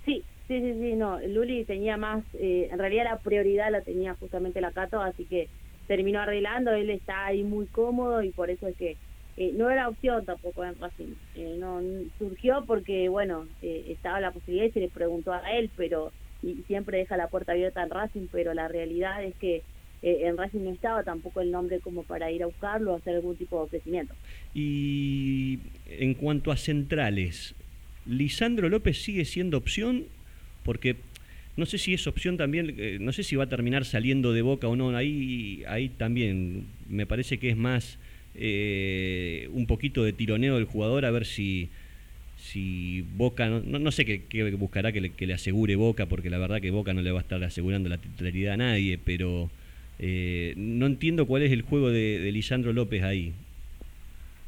Sí, sí, sí, sí, no, Luli tenía más, eh, en realidad la prioridad la tenía justamente la Cato, así que terminó arreglando, él está ahí muy cómodo y por eso es que eh, no era opción tampoco en Racing, Eh, no surgió porque, bueno, eh, estaba la posibilidad y se le preguntó a él, pero y siempre deja la puerta abierta en Racing, pero la realidad es que eh, en Racing no estaba tampoco el nombre como para ir a buscarlo hacer algún tipo de ofrecimiento. Y en cuanto a centrales, ¿Lisandro López sigue siendo opción? Porque no sé si es opción también, eh, no sé si va a terminar saliendo de boca o no. Ahí, ahí también me parece que es más eh, un poquito de tironeo del jugador a ver si, si Boca, no, no- sé qué, qué buscará que le, que le asegure Boca, porque la verdad que Boca no le va a estar asegurando la titularidad a nadie, pero eh, no entiendo cuál es el juego de, de Lisandro López ahí.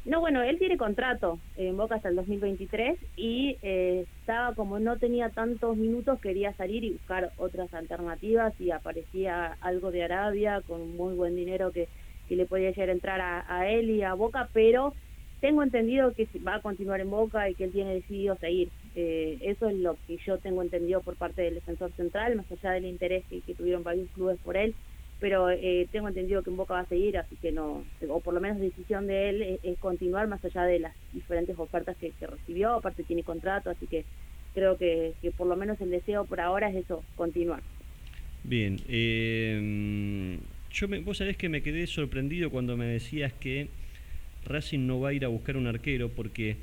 No, bueno, él tiene contrato en Boca hasta el 2023 y eh, estaba como no tenía tantos minutos, quería salir y buscar otras alternativas y aparecía algo de Arabia con muy buen dinero que, que le podía llegar a entrar a, él y a Boca, pero tengo entendido que va a continuar en Boca y que él tiene decidido seguir. Eh, eso es lo que yo tengo entendido por parte del defensor central, más allá del interés que, tuvieron varios clubes por él pero eh, tengo entendido que en Boca va a seguir, así que no, o por lo menos decisión de él es, continuar más allá de las diferentes ofertas que, que recibió, aparte tiene contrato, así que creo que, que por lo menos el deseo por ahora es eso, continuar. Bien, eh, yo me- vos sabés que me quedé sorprendido cuando me decías que Racing no va a ir a buscar un arquero porque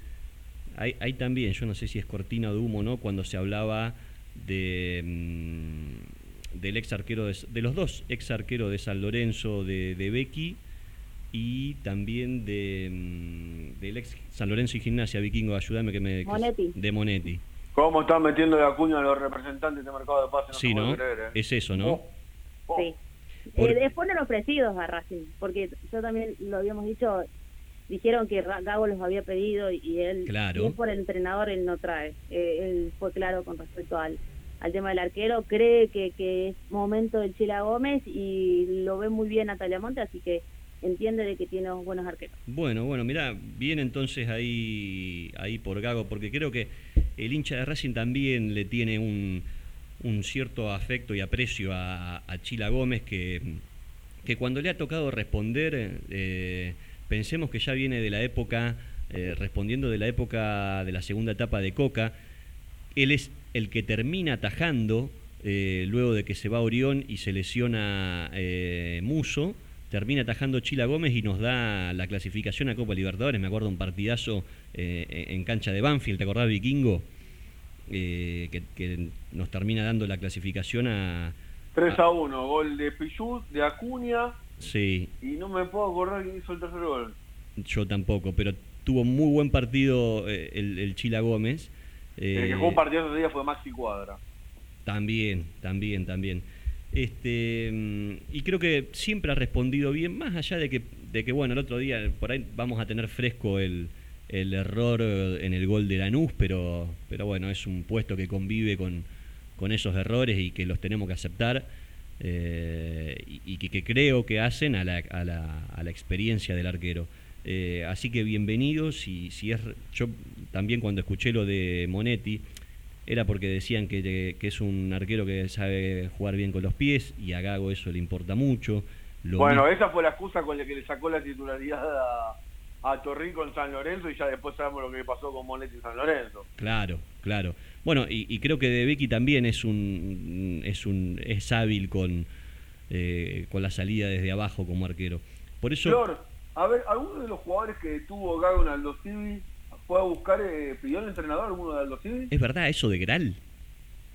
hay, hay también, yo no sé si es cortina de humo, ¿no? Cuando se hablaba de mm, del ex arquero de, de los dos ex arqueros de San Lorenzo de, de Becky y también de mm, del ex San Lorenzo y Gimnasia Vikingo, ayúdame que me que- Monetti. de Monetti. ¿Cómo están metiendo la cuña a los representantes de mercado de pase? No Sí, ¿no? creer, ¿eh? Es eso, ¿no? Oh, Sí. Por- Eh, después fueron ofrecidos a Racing, porque yo también lo habíamos dicho, dijeron que Gago los había pedido y él, Claro. por el entrenador, él no trae. Eh, él fue claro con respecto al, al tema del arquero, cree que, que es momento del Chila Gómez y lo ve muy bien a Talamonte, así que entiende de que tiene buenos arqueros. Bueno, bueno, mirá, bien entonces ahí, ahí por Gago, porque creo que el hincha de Racing también le tiene un, un cierto afecto y aprecio a, Chila Gómez, que, que cuando le ha tocado responder, eh, pensemos que ya viene de la época, eh, respondiendo de la época de la segunda etapa de Coca, él es el que termina atajando eh, luego de que se va a Orión y se lesiona Muso, termina atajando Chila Gómez y nos da la clasificación a Copa Libertadores. Me acuerdo un partidazo en cancha de Banfield, ¿te acordás, Vikingo? Eh, que, que nos termina dando la clasificación a... 3 a 1, gol de Pichut, de Acuña, Sí, y no me puedo acordar quién hizo el tercer gol. yo tampoco, pero tuvo muy buen partido eh, el, el Chila Gómez. El que Eh, jugó un partido ese día fue Maxi Cuadra. También, también, también. Este, mm, y creo que siempre ha respondido bien, más allá de que, de que bueno, el otro día por ahí vamos a tener fresco el, el error en el gol de Lanús, pero, pero bueno, es un puesto que convive con, con esos errores y que los tenemos que aceptar eh, y, y que, que creo que hacen a la, a la, a la experiencia del arquero. Eh, así que bienvenidos y si es yo también cuando escuché lo de Monetti era porque decían que, que es un arquero que sabe jugar bien con los pies y a Gago eso le importa mucho. Lo Bueno, esa fue la excusa con la que le sacó la titularidad a, a Torrín con San Lorenzo y ya después sabemos lo que pasó con Monetti y San Lorenzo. Claro, claro. Bueno, y, y creo que De Becky también es un es un es hábil con eh, con la salida desde abajo como arquero. Por eso Flor, a ver, ¿alguno de los jugadores que tuvo Gago en Aldo Civi fue a buscar, eh, pidió el entrenador alguno de Aldo Civi? es verdad eso de Gral.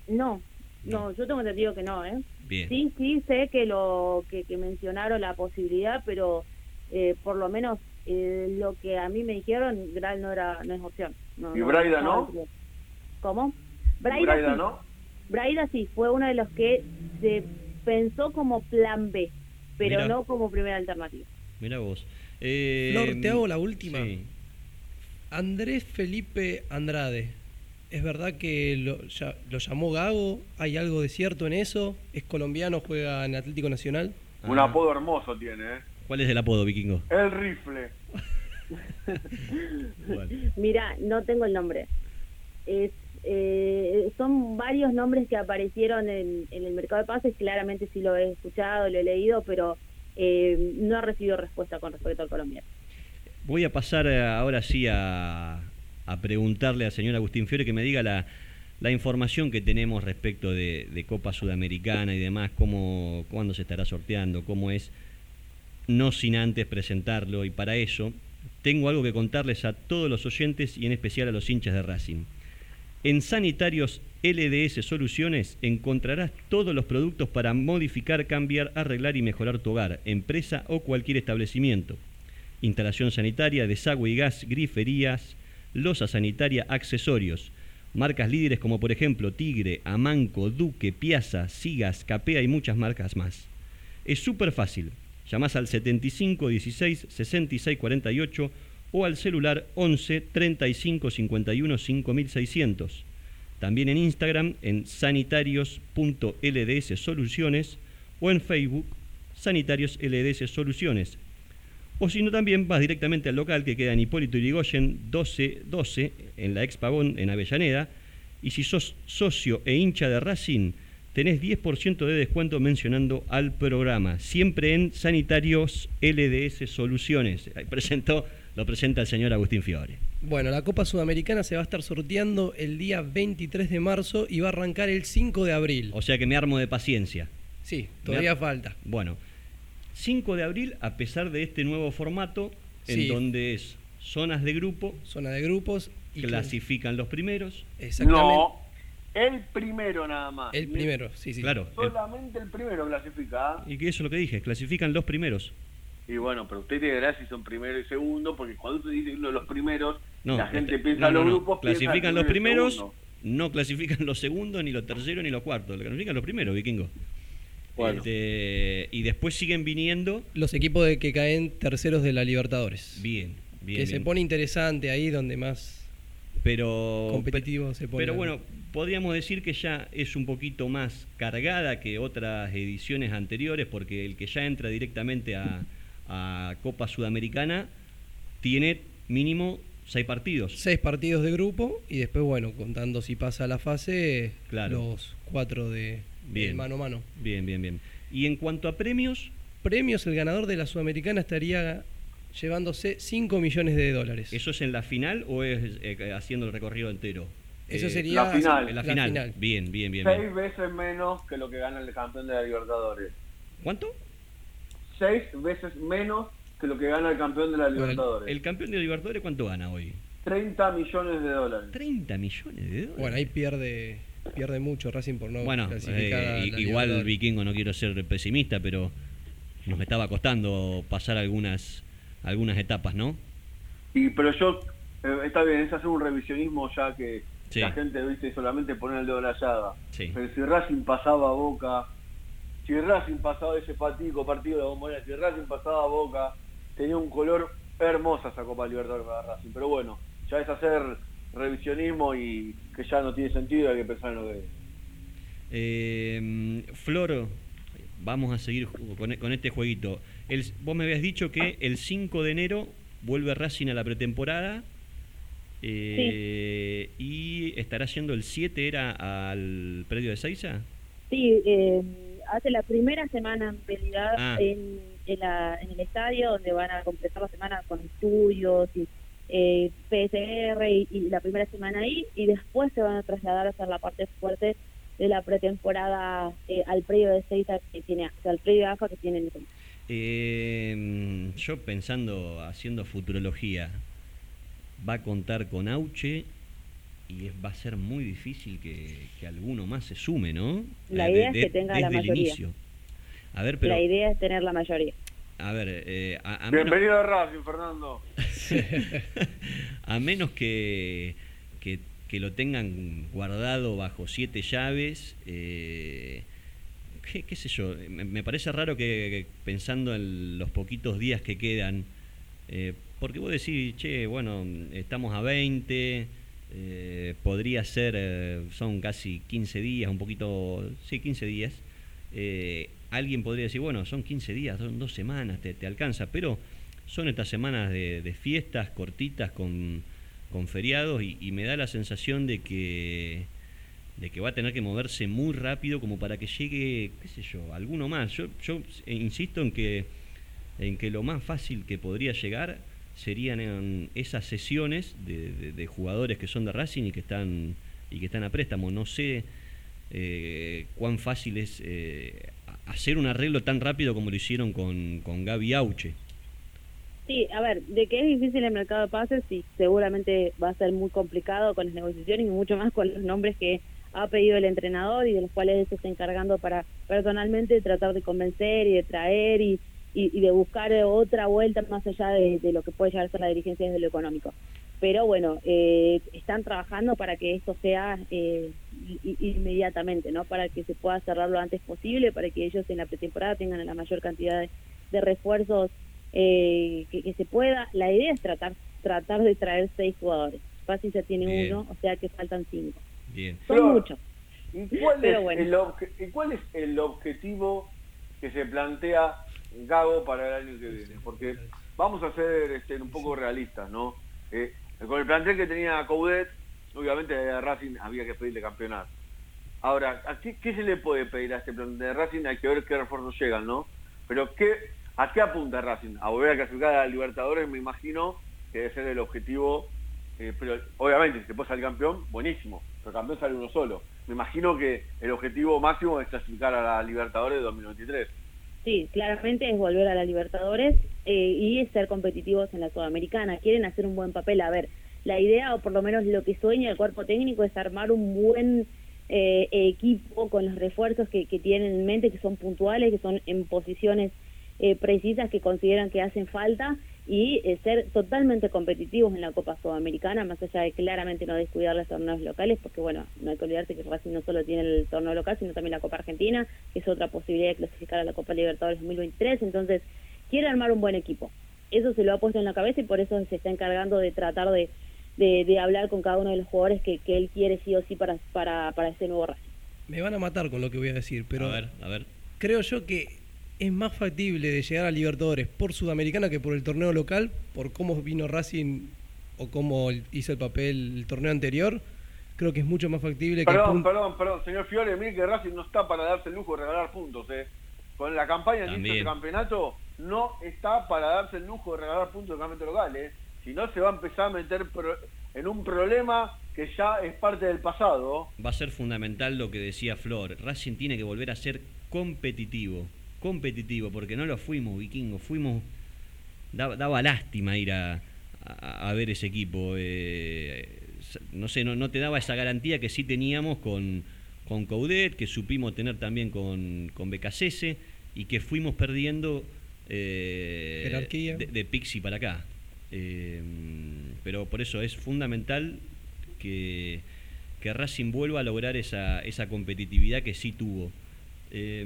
No, no, yo tengo entendido que no, ¿eh? Bien. Sí, sí, sé que lo que, que mencionaron la posibilidad, pero eh, por lo menos eh, lo que a mí me dijeron, Gral no era no es opción. No, ¿Y Braida no? ¿Cómo? Braida, sí. ¿no? Braida sí, fue uno de los que se pensó como plan B, pero Mirá. no como primera alternativa. Mira vos. Eh, Flor, te hago la última. sí. Andrés Felipe Andrade. ¿Es verdad que lo, ya- lo llamó Gago? ¿Hay algo de cierto en eso? ¿Es colombiano, juega en Atlético Nacional? Un Ah. apodo hermoso tiene, ¿eh? ¿Cuál es el apodo, vikingo? El rifle. Bueno. Mira, no tengo el nombre. Es, eh, son varios nombres que aparecieron en, en el mercado de pases. Claramente sí lo he escuchado, lo he leído, pero eh, no he recibido respuesta con respecto al colombiano. Voy a pasar eh, ahora sí a, a preguntarle al señor Agustín Fiore que me diga la, la información que tenemos respecto de, de Copa Sudamericana y demás, cómo, cuándo se estará sorteando, cómo es, no sin antes presentarlo. Y para eso tengo algo que contarles a todos los oyentes y en especial a los hinchas de Racing. En Sanitarios LDS Soluciones encontrarás todos los productos para modificar, cambiar, arreglar y mejorar tu hogar, empresa o cualquier establecimiento. Instalación sanitaria, desagüe y gas, griferías, losa sanitaria, accesorios. Marcas líderes como por ejemplo Tigre, Amanco, Duque, Piazza, Sigas, Capea y muchas marcas más. Es súper fácil. Llamás al 75 16 66 48 o al celular 11 35 51 5600. También en Instagram en sanitarios.lds soluciones o en Facebook Sanitarios LDS Soluciones. O si no, también vas directamente al local que queda en Hipólito Yrigoyen 1212 en la Expagón en Avellaneda. Y si sos socio e hincha de Racing, tenés 10% de descuento mencionando al programa. Siempre en Sanitarios LDS Soluciones. Ahí presentó, lo presenta el señor Agustín Fiore. Bueno, la Copa Sudamericana se va a estar sorteando el día 23 de marzo y va a arrancar el 5 de abril. O sea que me armo de paciencia. Sí, todavía falta. Bueno, 5 de abril, a pesar de este nuevo formato, en Sí. donde es zonas de grupo, Zona de grupos y clasifican los primeros. Exactamente. No, el primero nada más. El primero, sí, sí. Claro. Solamente el primero clasifica. y que eso es lo que dije, clasifican los primeros. Y bueno, pero usted tiene gracia si son primero y segundo, porque cuando usted dice uno de los primeros, No, la gente este- piensa no, los no. grupos. Clasifican los primeros, no clasifican los segundos, ni los terceros, ni los cuartos. Clasifican los primeros, vikingo. Bueno. Este, y después siguen viniendo. Los equipos de que caen terceros de la Libertadores. Bien, bien. que se pone interesante ahí donde más pero competitivo se pone. Pero bueno, podríamos decir que ya es un poquito más cargada que otras ediciones anteriores, porque el que ya entra directamente a, a Copa Sudamericana tiene mínimo seis partidos. Seis partidos de grupo y después, bueno, contando si pasa la fase, Claro. los cuatro de, Bien. mano a mano. Bien, bien, bien. Y en cuanto a premios, Premios, el ganador de la Sudamericana estaría llevándose 5 millones de dólares. ¿eso es en la final o es eh, haciendo el recorrido entero? Eso Eh, sería la final. En la la final. final. Bien, bien, bien, Seis bien. veces menos que lo que gana el campeón de la Libertadores. ¿Cuánto? Seis veces menos que lo que gana el campeón de la Bueno, el- Libertadores. ¿El campeón de Libertadores cuánto gana hoy? 30 millones de dólares. 30 millones de dólares. Bueno, ahí pierde pierde mucho Racing por no Bueno, clasificar eh, a la igual. Vikingo no quiero ser pesimista, pero nos estaba costando pasar algunas algunas etapas, ¿no? Y pero yo, eh, está bien, es hacer un revisionismo ya que Sí. la gente, viste, solamente pone el dedo en la llaga. Sí. Pero si Racing pasaba a Boca, si Racing pasaba ese fatico partido de la bombonera, si Racing pasaba a Boca, tenía un color hermosa esa Copa Libertadores para Racing. Pero bueno, ya es hacer revisionismo y que ya no tiene sentido, hay que pensar en lo que Eh, Flor, vamos a seguir con, con este jueguito. El- vos me habías dicho que el 5 de enero vuelve Racing a la pretemporada. Eh, Y estará yendo el 7, ¿era al predio de Seiza? Sí, eh, hace la primera semana en realidad Ah. en, en, la- en el estadio donde van a completar la semana con estudios y eh, PCR y, y la primera semana ahí y después se van a trasladar a hacer la parte fuerte de la pretemporada eh, al predio de Seiza que tiene, o sea, al predio de AFA que tiene Nicolás. Eh, yo pensando, haciendo futurología, va a contar con Auche y es- va a ser muy difícil que, que alguno más se sume, ¿no? La Eh, idea es que tenga la el mayoría. inicio. A ver, pero... La idea es tener la mayoría. A ver, eh, a, a menos, Bienvenido a Racing, Fernando. a menos que, que, que lo tengan guardado bajo siete llaves, eh, qué, qué sé yo, me, me parece raro que, que pensando en los poquitos días que quedan, eh, porque vos decís, che, bueno, estamos a 20, eh, podría ser, eh, son casi 15 días, un poquito, sí, 15 días. Eh, alguien podría decir, bueno, son 15 días, son dos semanas, te, alcanza, pero son estas semanas de, fiestas cortitas con, feriados y, me da la sensación de que de que va a tener que moverse muy rápido como para que llegue, qué sé yo, alguno más. Yo, yo insisto en que en que lo más fácil que podría llegar serían en esas sesiones de, de- jugadores que son de Racing y que están y que están a préstamo. No sé eh, cuán fácil es eh, hacer un arreglo tan rápido como lo hicieron con, con Gaby Auche. Sí, a ver, de que es difícil el mercado de pases, sí, seguramente va a ser muy complicado con las negociaciones y mucho más con los nombres que ha pedido el entrenador y de los cuales se está encargando para personalmente tratar de convencer y de traer y, y, y de buscar otra vuelta más allá de, de lo que puede llegar a ser la dirigencia desde lo económico. Pero bueno, eh, están trabajando para que esto sea eh, inmediatamente, ¿no? Para que se pueda cerrar lo antes posible, para que ellos en la pretemporada tengan la mayor cantidad de, de refuerzos eh, que, que se pueda. La idea es tratar tratar de traer seis jugadores. Fácil ya tiene Bien. uno, o sea que faltan cinco. Bien. Son Flor, muchos. ¿Y cuál, Pero es bueno. el obje- ¿Y cuál es el objetivo que se plantea Gago para el año que viene? Porque vamos a ser este, un poco realistas, ¿no? Eh, con el plantel que tenía Coudet, obviamente a Racing había que pedirle campeonato. Ahora, ¿a qué, qué se le puede pedir a este plantel de Racing? Hay que ver qué refuerzos llegan, ¿no? Pero ¿qué, ¿a qué apunta Racing? A volver a clasificar a Libertadores, me imagino que debe ser el objetivo eh, pero obviamente, si se puede salir campeón, buenísimo. Pero campeón sale uno solo. Me imagino que el objetivo máximo es clasificar a la Libertadores de 2023. Sí, claramente es volver a la Libertadores eh, y ser competitivos en la Sudamericana. Quieren hacer un buen papel. A ver, la idea, o por lo menos lo que sueña el cuerpo técnico, es armar un buen eh, equipo con los refuerzos que, que tienen en mente, que son puntuales, que son en posiciones eh, precisas que consideran que hacen falta y eh, ser totalmente competitivos en la Copa Sudamericana, más allá de claramente no descuidar los torneos locales, porque bueno, no hay que olvidarse que Racing no solo tiene el torneo local, sino también la Copa Argentina, que es otra posibilidad de clasificar a la Copa Libertadores 2023, entonces quiere armar un buen equipo. Eso se lo ha puesto en la cabeza y por eso se está encargando de tratar de, de, de hablar con cada uno de los jugadores que, que él quiere sí o sí para, para, para este nuevo Racing. Me van a matar con lo que voy a decir, pero a ver, a ver. creo yo que es más factible de llegar a Libertadores por Sudamericana que por el torneo local, por cómo vino Racing o cómo hizo el papel el torneo anterior. Creo que es mucho más factible que Perdón, perdón, perdón, señor Fiore, mire que Racing no está para darse el lujo de regalar puntos. ¿eh? Con la campaña que hizo También. este campeonato, no está para darse el lujo de regalar puntos de campeonato local. ¿eh? Si no, se va a empezar a meter pro- en un problema que ya es parte del pasado. Va a ser fundamental lo que decía Flor. Racing tiene que volver a ser competitivo. Competitivo, porque no lo fuimos, vikingos. Fuimos. Daba, daba lástima ir a, a- a ver ese equipo. eh, no sé, no, no te daba esa garantía que sí teníamos con, con Coudet, que supimos tener también con, con BKCS y que fuimos perdiendo eh, Jerarquía. de, de Pixi para acá. Eh, pero por eso es fundamental que, que Racing vuelva a lograr esa, esa competitividad que sí tuvo. Eh,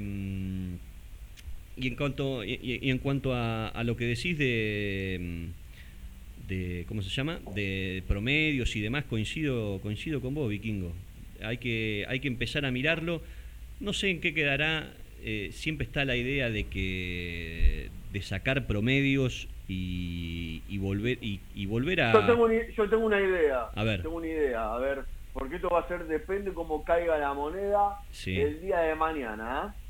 y en cuanto, y, y en cuanto a, a lo que decís de, de ¿cómo se llama? de promedios y demás, coincido, coincido con vos, Vikingo. Hay que, hay que empezar a mirarlo. No sé en qué quedará. eh, siempre está la idea de que de sacar promedios y, y volver y, y volver a Yo tengo, una, yo tengo una idea. A ver. Tengo una idea. A ver, porque esto va a ser, depende cómo caiga la moneda Sí. el día de mañana. ¿eh?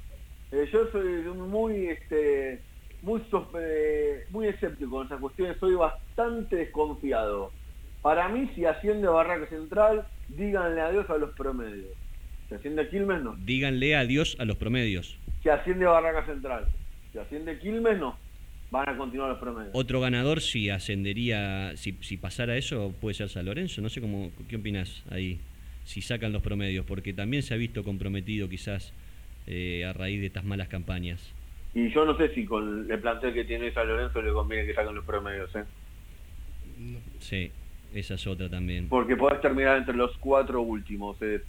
Eh, yo soy muy, este, muy, eh, muy escéptico con esas cuestiones. Soy bastante desconfiado. Para mí, si asciende Barraca Central, díganle adiós a los promedios. Si asciende Quilmes, no. díganle adiós a los promedios. Si asciende Barraca Central. Si asciende Quilmes, no. Van a continuar los promedios. Otro ganador si ascendería, si, si pasara eso, puede ser San Lorenzo. No sé cómo, qué opinas ahí, si sacan los promedios, porque también se ha visto comprometido quizás eh, a raíz de estas malas campañas. Y yo no sé si con el plantel que tiene San Lorenzo le conviene que saquen los promedios, ¿eh? Sí, esa es otra también. Porque podés terminar entre los cuatro últimos, es,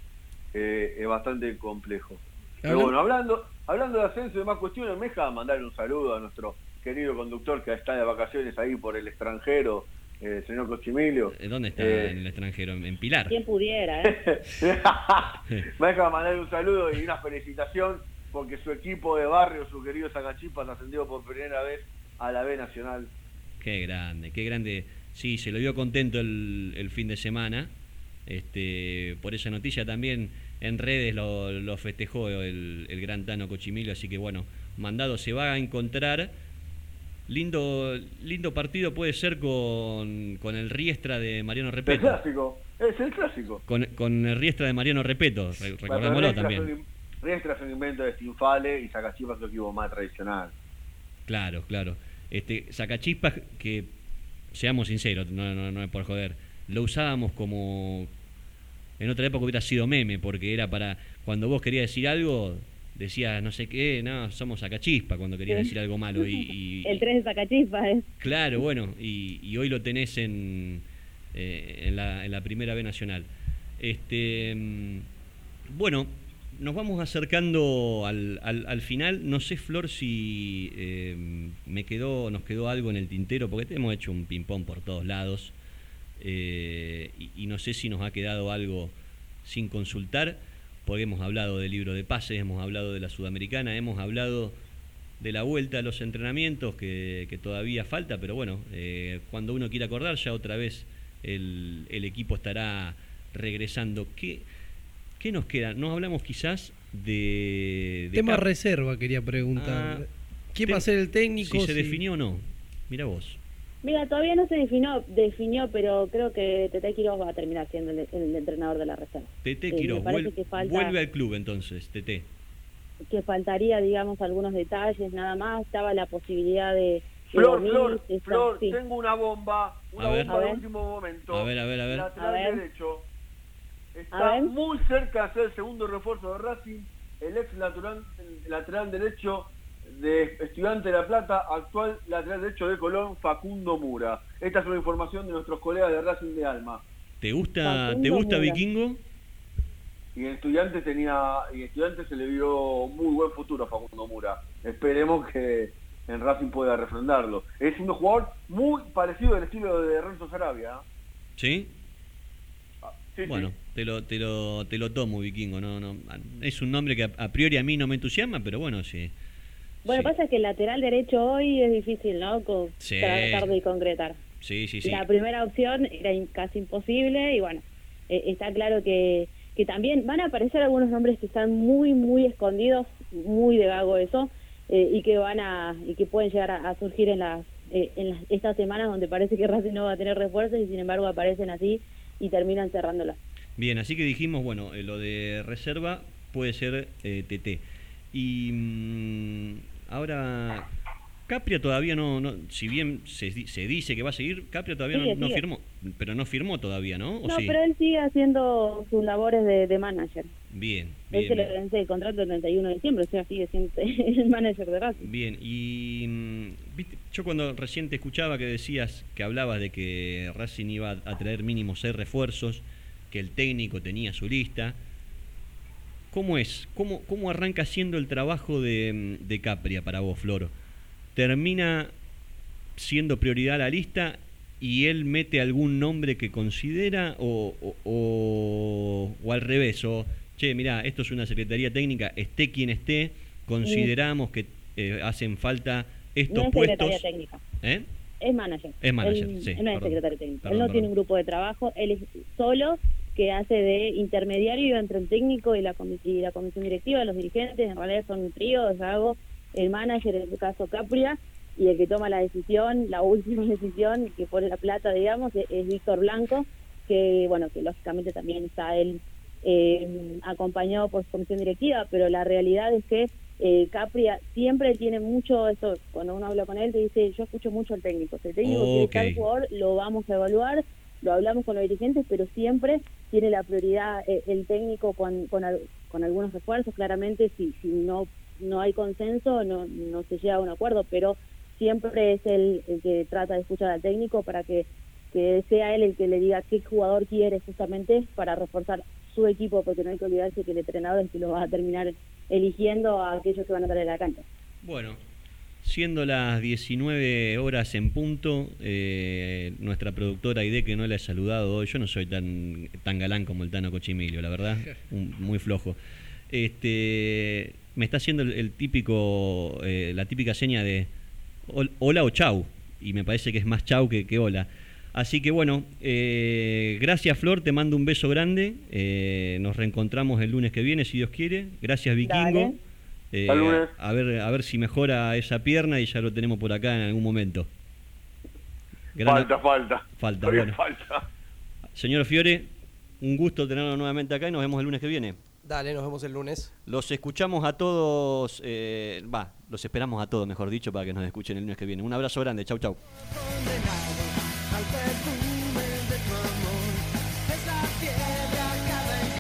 eh, es bastante complejo. Pero bueno, hablando hablando de ascenso y demás cuestiones, me deja mandar un saludo a nuestro querido conductor que está de vacaciones ahí por el extranjero, eh, señor Cochimilio. Eh, ¿Dónde está Eh, en el extranjero? En Pilar. Quien pudiera, ¿eh? me deja mandar un saludo y una felicitación porque su equipo de barrio, su querido Zacachipas, ascendió por primera vez a la B Nacional. Qué grande, qué grande. Sí, se lo vio contento el, el fin de semana. Este, por esa noticia también en redes lo, lo festejó el, el gran Tano Cochimilio, así que bueno, mandado se va a encontrar. Lindo, lindo partido puede ser con, con el Riestra de Mariano El Repeto. clásico, es el clásico. Con, con el Riestra de Mariano Repeto, re- recordémoslo también. Riestra es un invento de Stinfale y Zacachipas es un equipo más tradicional. Claro, claro. Este, Sacachispas, que seamos sinceros, no, no, no es por joder, lo usábamos como. En otra época hubiera sido meme, porque era para. Cuando vos querías decir algo, decías no sé qué, no, somos Sacachispa cuando querías Sí. decir algo malo. Y, y- El 3 de Zacachispas, ¿eh? Claro, bueno, y, y hoy lo tenés en, eh, en, la, en la primera B nacional. Este, mm, bueno, nos vamos acercando al, al, al final. No sé, Flor, si eh, me quedó, nos quedó algo en el tintero, porque te hemos hecho un ping-pong por todos lados. eh, y, y no sé si nos ha quedado algo sin consultar, porque hemos hablado del libro de pases, hemos hablado de la Sudamericana, hemos hablado de la vuelta a los entrenamientos que, que todavía falta, pero bueno, eh, cuando uno quiera acordar ya otra vez el, el equipo estará regresando. ¿Qué, ¿Qué nos queda? Nos hablamos quizás de... de Tema Cap- reserva quería preguntar. Ah, ¿Quién te- va a ser el técnico? Si se definió o no. Mira vos. Mira, todavía no se definió, definió, pero creo que Tete Quiroz va a terminar siendo el, el entrenador de la reserva. Tete Eh, Quiroz, vuel- falta- vuelve al club entonces, Tete. Que faltaría, digamos, algunos detalles, nada más. Estaba la posibilidad de... Flor, Flor, está- Flor, sí. tengo una bomba, una A ver. bomba A de ver. último momento. A ver, a ver, a ver. Lateral A ver. derecho. A Está ver. muy cerca de ser el segundo refuerzo de Racing, el ex lateral, lateral derecho de Estudiante de La Plata, actual lateral derecho de Colón, Facundo Mura. Esta es una información de nuestros colegas de Racing de Alma. ¿Te gusta, Facundo ¿te gusta Mura. Vikingo? Y en Estudiantes tenía, y en Estudiantes se le vio muy buen futuro a Facundo Mura. Esperemos que en Racing pueda refrendarlo. Es un jugador muy parecido al estilo de Renzo Sarabia. ¿eh? ¿Sí? Sí, sí. Bueno, te lo, te lo, te lo tomo, Vikingo. No, no, es un nombre que a, a priori a mí no me entusiasma, pero bueno, sí. Bueno, sí. pasa que el lateral derecho hoy es difícil, ¿no? Co- Sí. Tratar de concretar. Sí, sí, sí. La primera opción era casi imposible y bueno, eh, está claro que, que también van a aparecer algunos nombres que están muy, muy escondidos, muy de vago eso, eh, y que van a y que pueden llegar a, a surgir en las eh, en las, estas semanas donde parece que Racing no va a tener refuerzos y sin embargo aparecen así y terminan cerrándolas. Bien, así que dijimos, bueno, eh, lo de reserva puede ser TT. Y mm, ahora, Capria todavía no, no si bien se, di- se dice que va a seguir, Capria todavía no- firmó, pero no firmó todavía, ¿no? ¿O No, sí? pero él sigue haciendo sus labores de, de manager. Bien, Él bien, se le vence el contrato el 31 de diciembre, o sea, sigue siendo el manager de Racing. Bien, y mm, viste, yo cuando recién te escuchaba que decías que hablabas de que Racing iba a traer mínimo seis refuerzos, que el técnico tenía su lista. ¿Cómo es? ¿Cómo, cómo arranca siendo el trabajo de, mm, de Capria para vos, Flor? ¿Termina siendo prioridad la lista y él mete algún nombre que considera o, o- o- o al revés, o, che, mirá, esto es una secretaría técnica, esté quien esté, consideramos que eh, hacen falta estos no es puestos. secretaría técnica, ¿Eh? es manager. Es manager, él, sí, él no es perdón. secretario técnico. Perdón, él no perdón. tiene un grupo de trabajo, él es solo que hace de intermediario entre el técnico y la, y la comisión directiva, los dirigentes, en realidad son un trío, es algo, el manager, en este caso Capria, y el que toma la decisión, la última decisión, que pone la plata, digamos, es, es Víctor Blanco, que bueno, que lógicamente también está él eh, acompañado por su comisión directiva, pero la realidad es que eh, Capria siempre tiene mucho, eso cuando uno habla con él te dice, yo escucho mucho al técnico, si el técnico quiere Ok. tal jugador, lo vamos a evaluar, lo hablamos con los dirigentes, pero siempre tiene la prioridad eh, el técnico con, con, con algunos refuerzos, claramente si, si no no hay consenso, no, no se llega a un acuerdo, pero siempre es él el que trata de escuchar al técnico para que, que sea él el que le diga qué jugador quiere justamente para reforzar su equipo, porque no hay que olvidarse que el entrenador es el que lo va a terminar eligiendo a aquellos que van a estar en la cancha. Bueno, siendo las 19 horas en punto, eh, nuestra productora Aide, que no la he saludado hoy, yo no soy tan, tan galán como el Tano Cochimilio, la verdad, un- muy flojo. Este, me está haciendo el, el típico, eh, la típica seña de hol- hola o chau, y me parece que es más chau que, que hola. Así que bueno, eh, gracias Flor, te mando un beso grande. eh, nos reencontramos el lunes que viene, si Dios quiere. Gracias Vikingo. Dale. Eh, a ver, a ver si mejora esa pierna y ya lo tenemos por acá en algún momento. Gran- Falta, falta. Falta, bueno. falta. Señor Fiore, un gusto tenerlo nuevamente acá y nos vemos el lunes que viene. Dale, nos vemos el lunes. Los escuchamos a todos, eh, va, los esperamos a todos, mejor dicho, para que nos escuchen el lunes que viene. Un abrazo grande, chau, chau.